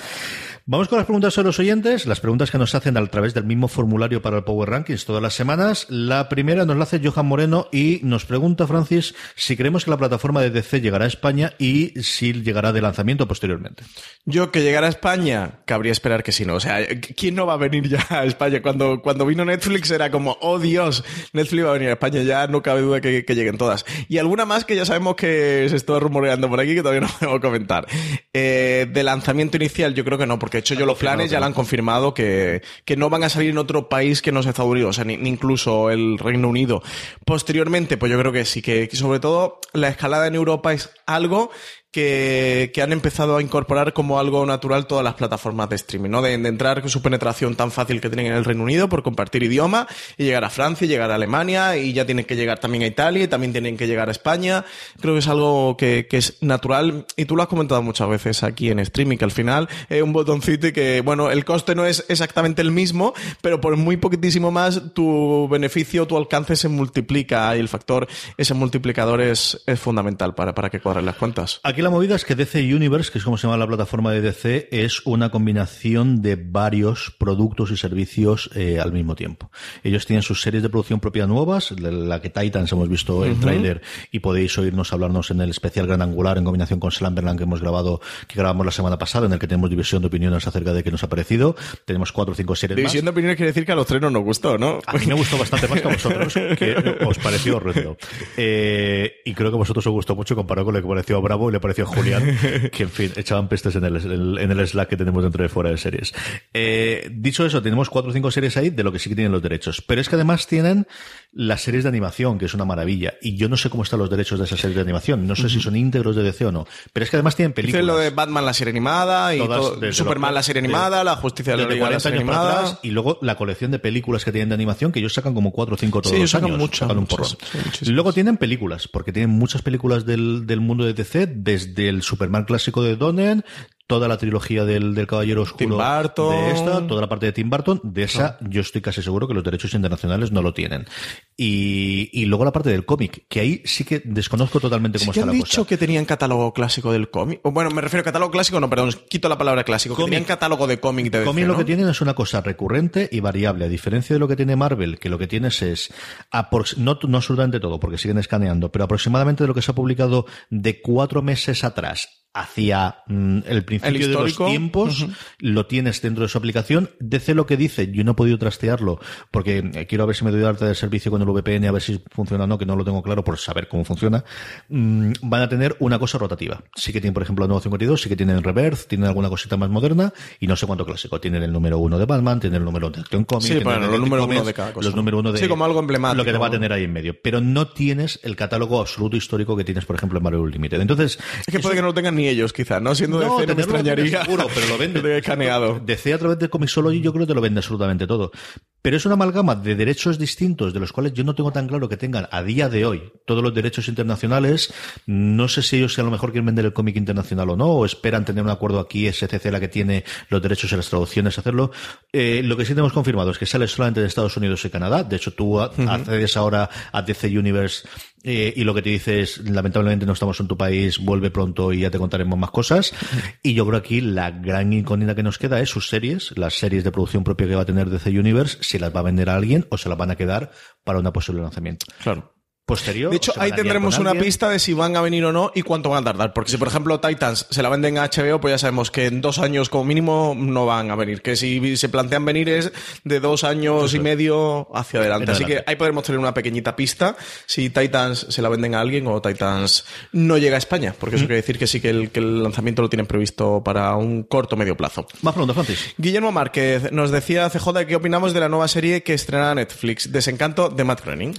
Vamos con las preguntas de los oyentes, las preguntas que nos hacen a través del mismo formulario para el Power Rankings todas las semanas. La primera nos la hace Johan Moreno y nos pregunta, Francis, si creemos que la plataforma de DC llegará a España y si llegará de lanzamiento posteriormente. Yo que llegara a España, cabría esperar que sí, ¿no? O sea, ¿quién no va a venir ya a España? Cuando, cuando vino Netflix era como, oh Dios, Netflix va a venir a España, ya no cabe duda que, que lleguen todas. Y alguna más que ya sabemos que se está rumoreando por aquí que todavía no podemos comentar. Eh, de lanzamiento inicial, yo creo que no, porque de hecho yo los planes ya lo han confirmado que, que no van a salir en otro país que no sea Estados Unidos, o sea, ni, ni incluso el Reino Unido. Posteriormente, pues yo creo que sí, que, que sobre todo la escalada en Europa es algo que, han empezado a incorporar como algo natural todas las plataformas de streaming, ¿no? De, entrar con su penetración tan fácil que tienen en el Reino Unido por compartir idioma y llegar a Francia, y llegar a Alemania y ya tienen que llegar también a Italia y también tienen que llegar a España. Creo que es algo que, es natural y tú lo has comentado muchas veces aquí en streaming, que al final es un botoncito y que, bueno, el coste no es exactamente el mismo, pero por muy poquitísimo más tu beneficio, tu alcance se multiplica y el factor, ese multiplicador es, fundamental para, para que cuadren las cuentas. La movida es que DC Universe, que es como se llama la plataforma de DC, es una combinación de varios productos y servicios eh, al mismo tiempo. Ellos tienen sus series de producción propia nuevas, la- que Titans hemos visto el tráiler y podéis oírnos hablarnos en el especial Gran Angular en combinación con Slumberland que hemos grabado, que grabamos la semana pasada, en el que tenemos división de opiniones acerca de qué nos ha parecido. Tenemos cuatro o cinco series División de opiniones quiere decir que a los tres no nos gustó, ¿no? A mí me gustó bastante más que a vosotros, que os pareció horrendo. Eh, y creo que a vosotros os gustó mucho comparado con lo que pareció a Bravo y le pareció a Julián, que en fin, echaban pestes en el, en el- Slack que tenemos dentro de fuera de series. Eh, dicho eso, tenemos cuatro o cinco series ahí de lo que sí que tienen los derechos. Pero es que además tienen las series de animación, que es una maravilla. Y yo no sé cómo están los derechos de esas series de animación. No sé si son íntegros de DC o no. Pero es que además tienen películas. Dice lo de Batman la serie animada y Todas todo- desde Superman la serie de- animada, la Justicia de la desde Liga la 40 serie años para animada. atrás, y luego la colección de películas que tienen de animación que ellos sacan como cuatro o cinco todos Sí, los sacan años. muchas, sacan un muchas, porrón. sí, muchísimas. luego tienen películas porque tienen muchas películas del, del mundo de DC desde el Superman clásico de Donner toda la trilogía del, del Caballero Oscuro de esta, toda la parte de Tim Burton, de esa yo estoy casi seguro que los derechos internacionales no lo tienen. Y, y luego la parte del cómic, que ahí sí que desconozco totalmente Sí cómo que está han la dicho cosa. que tenían catálogo clásico del cómic. Bueno, me refiero a catálogo clásico, no, perdón, quito la palabra clásico. Que Cómic. tenían catálogo de cómic de cómic lo ¿no? que tienen es una cosa recurrente y variable, a diferencia de lo que tiene Marvel, que lo que tienes es, no, no absolutamente todo, porque siguen escaneando, pero aproximadamente de lo que se ha publicado de cuatro meses atrás hacia mm, el principio El de los tiempos, lo tienes dentro de su aplicación. DC lo que dice, yo no he podido trastearlo, porque eh, quiero a ver si me doy de alta del servicio con el VPN, a ver si funciona o no, que no lo tengo claro por saber cómo funciona. Mm, van a tener una cosa rotativa. Sí que tienen, por ejemplo, el nuevo 52, sí que tienen Reverse, tienen alguna cosita más moderna, y no sé cuánto clásico. Tienen el número uno de Batman, tienen el número de Action Comics, Sí, bueno, el los número Comics, uno de cada cosa. Los número uno de... Sí, como algo emblemático. Lo que te va a tener ahí en medio. Pero no tienes el catálogo absoluto histórico que tienes, por ejemplo, en Marvel Unlimited. Entonces... Es que puede que no lo tengan ni ellos, quizás, ¿no? Siendo DC no me extrañaría. seguro, pero lo venden. tenga escaneado. DC a través de Comixology yo creo que te lo vende absolutamente todo. Pero es una amalgama de derechos distintos de los cuales yo no tengo tan claro que tengan a día de hoy todos los derechos internacionales. No sé si ellos si a lo mejor quieren vender el cómic internacional o no, o esperan tener un acuerdo aquí, SCC la que tiene los derechos y las traducciones, hacerlo. Eh, lo que sí tenemos confirmado es que sale solamente de Estados Unidos y Canadá. De hecho, tú accedes ahora a DC Universe eh, y lo que te dice es, lamentablemente no estamos en tu país, vuelve pronto y ya te contaremos más cosas. Y yo creo aquí la gran incógnita que nos queda es sus series, las series de producción propia que va a tener DC Universe, si las va a vender a alguien o se las van a quedar para una posible lanzamiento. Claro. Posterior. De hecho, ahí tendremos una pista de si van a venir o no y cuánto van a tardar. Porque si, por ejemplo, Titans se la venden a HBO, pues ya sabemos que en dos años como mínimo no van a venir. Que si se plantean venir es de dos años y medio hacia adelante. Así adelante. que ahí podremos tener una pequeñita pista si Titans se la venden a alguien o Titans no llega a España. Porque eso quiere decir que sí que el, que el lanzamiento lo tienen previsto para un corto o medio plazo. Más pronto, Francis. Guillermo Márquez nos decía CJ qué opinamos de la nueva serie que estrena Netflix, Desencanto de Matt Groening.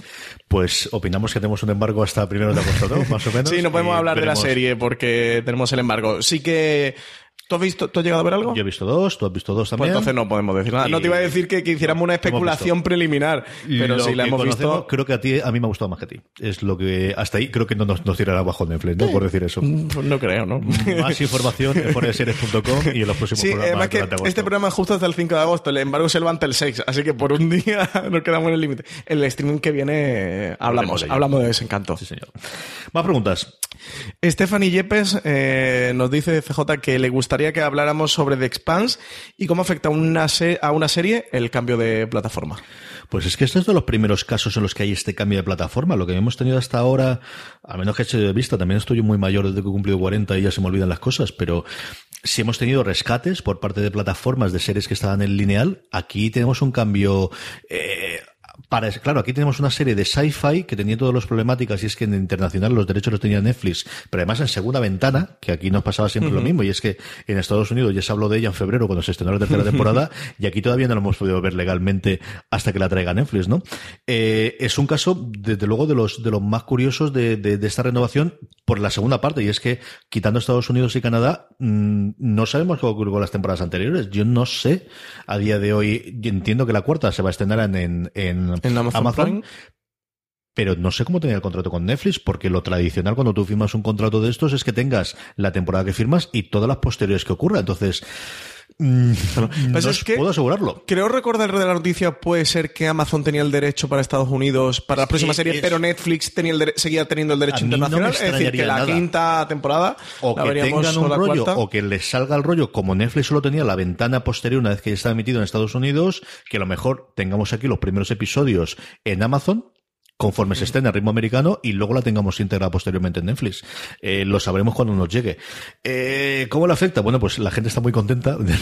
Pues opinamos que tenemos un embargo hasta primero de agosto, ¿no? Más o menos. Sí, no podemos hablar de la serie porque tenemos el embargo. Sí que. ¿Tú has visto, tú has llegado a ver algo? Yo he visto dos, tú has visto dos Pues también. entonces no podemos decir nada. No te iba a decir que, que hiciéramos una especulación preliminar, pero Lo si la hemos visto. Creo que a ti, a mí me ha gustado más que a ti. Es lo que, hasta ahí creo que no nos, nos tirará bajo Netflix, ¿no? Por decir eso. Pues no creo, ¿no? Más información en foreseries.com y en los próximos Sí, programas que este programa es justo hasta el 5 de agosto, el embargo se levanta el 6, así que por un día nos quedamos en el límite. En el streaming que viene hablamos, hablamos de desencanto. Sí, señor. Más preguntas. Stephanie Yepes eh, nos dice CJ que le gustaría que habláramos sobre The Expanse y cómo afecta a una, a una serie el cambio de plataforma. Pues es que este es de los primeros casos en los que hay este cambio de plataforma. Lo que hemos tenido hasta ahora, a menos que eche de vista, también estoy muy mayor desde que he cumplido 40 y ya se me olvidan las cosas, pero si hemos tenido rescates por parte de plataformas de series que estaban en lineal, aquí tenemos un cambio eh, para, claro, aquí tenemos una serie de sci-fi que tenía todas las problemáticas y es que en internacional los derechos los tenía Netflix, pero además en segunda ventana, que aquí nos pasaba siempre lo mismo, y es que en Estados Unidos ya se habló de ella en febrero cuando se estrenó la tercera temporada, y aquí todavía no lo hemos podido ver legalmente hasta que la traiga Netflix, ¿no? Eh, es un caso, desde luego, de los, de los más curiosos de, de, de esta renovación por la segunda parte, y es que quitando Estados Unidos y Canadá, mmm, no sabemos qué ocurrió con las temporadas anteriores. Yo no sé a día de hoy, yo entiendo que la cuarta se va a estrenar en, en, En Amazon Prime. Pero no sé cómo tener el contrato con Netflix, porque lo tradicional cuando tú firmas un contrato de estos es que tengas la temporada que firmas y todas las posteriores que ocurra. Entonces, mm, no Pues es os que- puedo asegurarlo. Creo recordar de la noticia puede ser que Amazon tenía el derecho para Estados Unidos para la próxima serie, es- pero Netflix tenía el seguía teniendo el derecho no internacional. es decir, que la nada. quinta temporada O la que tengan un rollo, cuarta. o que les salga el rollo, como Netflix solo tenía la ventana posterior una vez que ya estaba emitido en Estados Unidos, que a lo mejor tengamos aquí los primeros episodios en Amazon, conforme se esté en el ritmo americano, y luego la tengamos integrada posteriormente en Netflix. Eh, lo sabremos cuando nos llegue. Eh, ¿Cómo le afecta? Bueno, pues la gente está muy contenta de,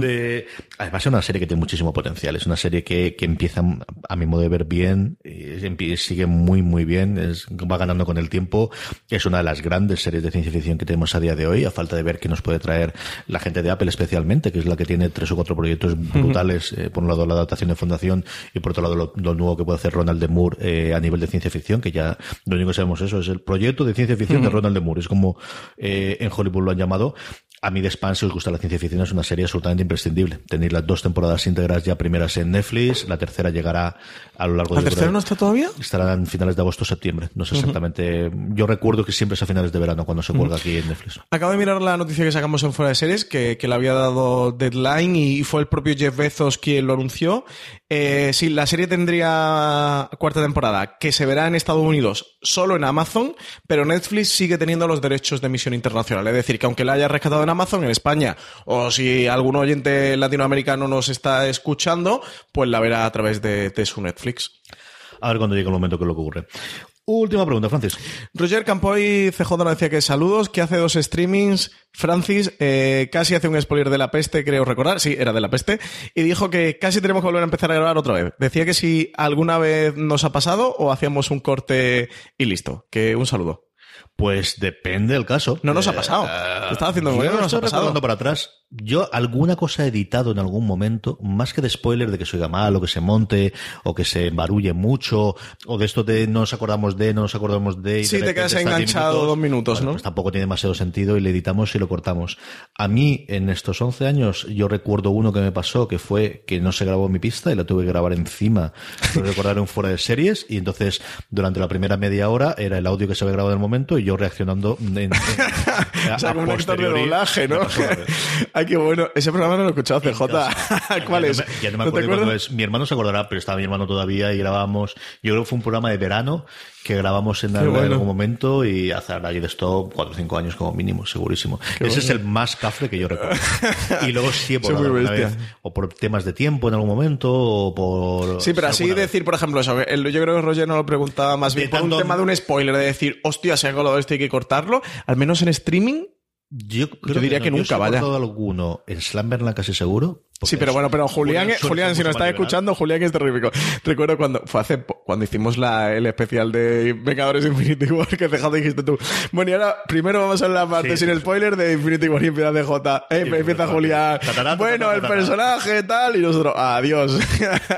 de- Además, es una serie que tiene muchísimo potencial. Es una serie que, que empieza, a mi modo de ver, bien, eh, sigue muy, muy bien, es- va ganando con el tiempo. Es una de las grandes series de ciencia ficción que tenemos a día de hoy, a falta de ver qué nos puede traer la gente de Apple especialmente, que es la que tiene tres o cuatro proyectos brutales. eh, por un lado, la adaptación de Fundación y por otro lado, lo, lo nuevo que puede hacer Ronald de Moore eh, a nivel de ciencia ficción, que ya lo único que sabemos eso es el proyecto de ciencia ficción de Ronald de Moore. Es como eh, en Hollywood lo han llamado. A mí The Expanse, si os gusta la ciencia ficción, es una serie absolutamente imprescindible. Tenéis las dos temporadas íntegras ya primeras en Netflix, la tercera llegará a lo largo de... ¿La tercera no está todavía? Estará en finales de agosto o septiembre. No sé exactamente. Yo recuerdo que siempre es a finales de verano cuando se cuelga aquí en Netflix. Acabo de mirar la noticia que sacamos en Fuera de Series, que, que le había dado deadline y fue el propio Jeff Bezos quien lo anunció. Eh, sí, la serie tendría cuarta temporada, que se verá en Estados Unidos solo en Amazon, pero Netflix sigue teniendo los derechos de emisión internacional. Es decir, que aunque la haya rescatado en Amazon, en España, o si algún oyente latinoamericano nos está escuchando, pues la verá a través de, de su Netflix. A ver cuando llegue el momento que lo ocurre. Última pregunta, Francis. Roger Campoy CJ nos decía que saludos, que hace dos streamings. Francis eh, casi hace un spoiler de la peste, creo recordar. Sí, era de la peste. Y dijo que casi tenemos que volver a empezar a grabar otra vez. Decía que si alguna vez nos ha pasado o hacíamos un corte y listo. Que un saludo. Pues depende del caso. No nos ha Eh, pasado. Te estaba haciendo yo memoria, no nos ha pasado. para atrás. Yo alguna cosa he editado en algún momento, más que de spoiler de que se oiga mal o que se monte o que se embarulle mucho o de esto de no nos acordamos de, no nos acordamos de. y Sí, de te quedas enganchado dos minutos, Bueno, ¿no? Pues tampoco tiene demasiado sentido y le editamos y lo cortamos. A mí, en estos 11 años, yo recuerdo uno que me pasó que fue que no se grabó mi pista y la tuve que grabar encima. Lo recordar un fuera de series y entonces durante la primera media hora era el audio que se había grabado en el momento y yo reaccionando en, en- a- O sea, a como un actor de doblaje, ¿no? Ay, qué bueno. Ese programa no lo he escuchado, CJ. ¿Cuál Ya es? no me- Ya no me te acuerdo es. Mi hermano se acordará, pero estaba mi hermano todavía y grabábamos. Yo creo que fue un programa de verano que grabamos en, algún- bueno. algún momento y hace ahora de esto cuatro o cinco años como mínimo, segurísimo. Ese es el más cafre que yo recuerdo. y luego sí muy alguna vez, o por temas de tiempo en algún momento, o por. Sí, pero así vez. decir, por ejemplo, eso. el- yo creo que Roger no lo preguntaba más De bien por un tema de un spoiler, de decir, hostia, se ha colado esto y hay que cortarlo. Al menos en streaming. Yo, creo diría que no. nunca, Yo vaya. alguno en Slamberland casi seguro. Sí, pero bueno, pero Julián, Julián, si nos mucho está más liberal. escuchando, Julián es terrífico. Recuerdo cuando fue hace cuando hicimos la, el especial de Vengadores Infinity War que CJ dijiste tú. Bueno, y ahora primero vamos a la parte Sí, sin sí, spoiler de Infinity War y empieza DJ. Eh, Sí, empieza Julián. bueno, el personaje tal y nosotros, adiós.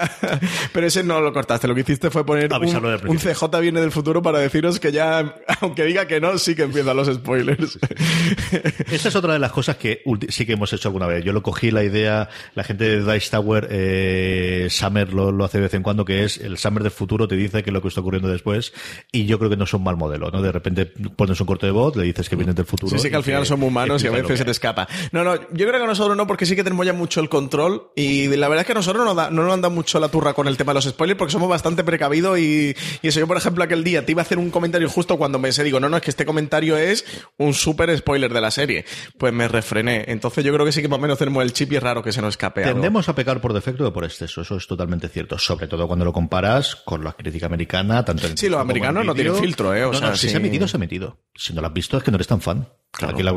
pero ese no lo cortaste. Lo que hiciste fue poner un, un. CJ viene del futuro para deciros que ya, aunque diga que no, sí que empiezan los spoilers. Esta es otra de las cosas que sí que hemos hecho alguna vez. Yo lo cogí la idea, la gente de Dice Tower, eh, Summer lo, lo hace de vez en cuando, que es el Summer del futuro te dice que es lo que está ocurriendo después, y yo creo que no es un mal modelo, ¿no? De repente pones un corte de voz, le dices que vienes del futuro. Sí, sí, que al final somos humanos y a veces se te escapa. No, no, yo creo que nosotros no, porque sí que tenemos ya mucho el control y la verdad es que nosotros no, da- no nos anda mucho la turra con el tema de los spoilers porque somos bastante precavidos y, y eso. Yo, por ejemplo, aquel día te iba a hacer un comentario justo cuando me sé, digo, no, no, es que este comentario es un súper spoiler de la serie. Pues me refrené. Entonces yo creo que sí que más o menos tenemos el chip y es raro que se nos escape algo. Tendemos a pecar por defecto o por exceso, eso es totalmente cierto. Sobre todo cuando lo comparas con la crítica americana, tanto en Sí, los americanos no tienen filtro, ¿eh? O no, sea, no, si sí. se ha metido, se ha metido. Si no lo has visto, es que no eres tan fan. Aquí la-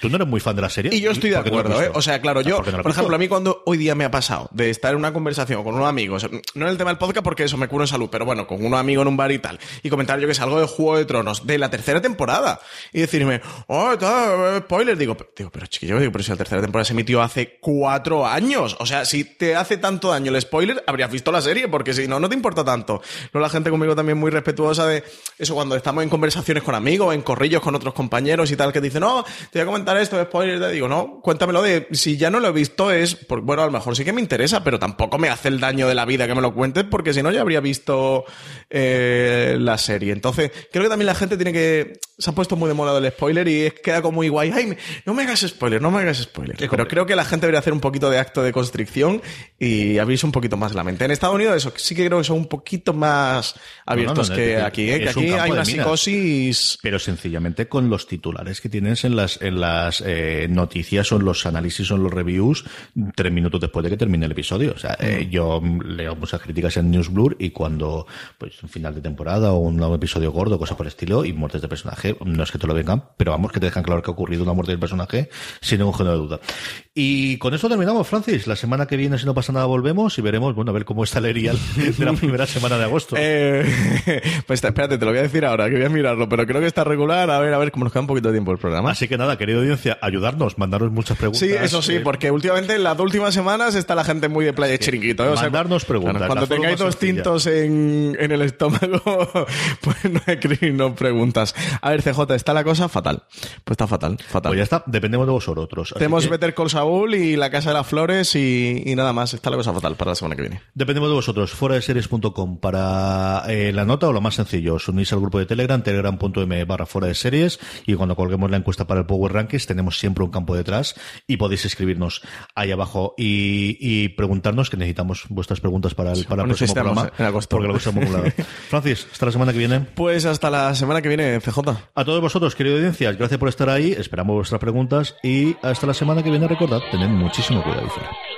tú no eres muy fan de la serie. Y yo estoy de ¿Por qué no lo has acuerdo, ¿eh? O sea, claro, yo, ¿Por no ejemplo, a mí cuando hoy día me ha pasado de estar en una conversación con unos amigos, no en el tema del podcast porque eso me curo en salud, pero bueno, con unos amigos en un bar y tal, y comentar yo que es algo de Juego de Tronos, de la tercera temporada, y decirme, oh, tal, eh, spoiler, digo, pero- digo, pero chiquillo, digo, pero si la tercera temporada se emitió hace cuatro años, o sea, si te hace tanto daño el spoiler, habrías visto la serie, porque si no, no te importa tanto. No la gente conmigo también muy respetuosa de eso cuando estamos en conversaciones con amigos, en corrillos con otros compañeros y tal, que dicen, no, te voy a comentar esto, spoiler, te digo, no, cuéntamelo de, si ya no lo he visto es, por, bueno, a lo mejor sí que me interesa, pero tampoco me hace el daño de la vida que me lo cuentes, porque si no ya habría visto eh, la serie. Entonces, creo que también la gente tiene que, se ha puesto muy de moda el spoiler y es, queda como muy guay, ay, no me hagas spoiler, no me hagas spoiler. Pero creo que la gente debería hacer un poquito de acto de constricción y abrirse un poquito más la mente. En Estados Unidos eso sí que creo que son un poquito más abiertos no, que es- aquí, ¿eh? que un aquí hay una psicosis... Pero sencillamente con los titulares que tienes en las, en las eh, noticias o en los análisis o en los reviews tres minutos después de que termine el episodio. O sea, eh, Mm. yo leo muchas críticas en Newsblur y cuando, pues, un final de temporada o un nuevo episodio gordo, cosas por el estilo, y muertes de personaje, no es que te lo vengan, pero vamos, que te dejan claro que ha ocurrido una muerte del personaje sin ningún género de duda. Y con eso terminamos, Francis. La semana que viene, si no pasa nada, volvemos y veremos, bueno, a ver cómo está el erial de la primera semana de agosto. Eh, pues espérate, te lo voy a decir ahora, que voy a mirarlo, pero creo que está regular. A ver, a ver, como nos queda un poquito de tiempo el programa. Así que nada, querida audiencia, ayudarnos, mandaros muchas preguntas. Sí, eso sí, eh, porque últimamente en las últimas semanas está la gente muy de playa chiringuito. ¿eh? O sea, mandarnos preguntas, claro, cuando la tengáis dos sencilla. tintos en, en el estómago, pues no escribirnos preguntas. A ver, CJ, está la cosa fatal. Pues está fatal, fatal. Pues ya está, dependemos de vosotros. Tenemos que Better Call Saul y La Casa de las Flores y, y nada más. Está la cosa fatal para la semana que viene. Dependemos de vosotros. Fuera de series.com para eh, la nota o lo más sencillo, os unís al grupo de Telegram, telegram.m barra fuera de series y cuando colguemos la encuesta para el Power Rankings tenemos siempre un campo detrás y podéis escribirnos ahí abajo y, y preguntarnos que necesitamos vuestras preguntas para el, para el próximo programa. en agosto. Porque lo que hemos acumulado. Francis, hasta la semana que viene. Pues hasta la semana que viene, CJ. A todos vosotros, querido audiencia, gracias por estar ahí. Esperamos vuestras preguntas y hasta la semana que viene. Recordad, tened muchísimo cuidado ahí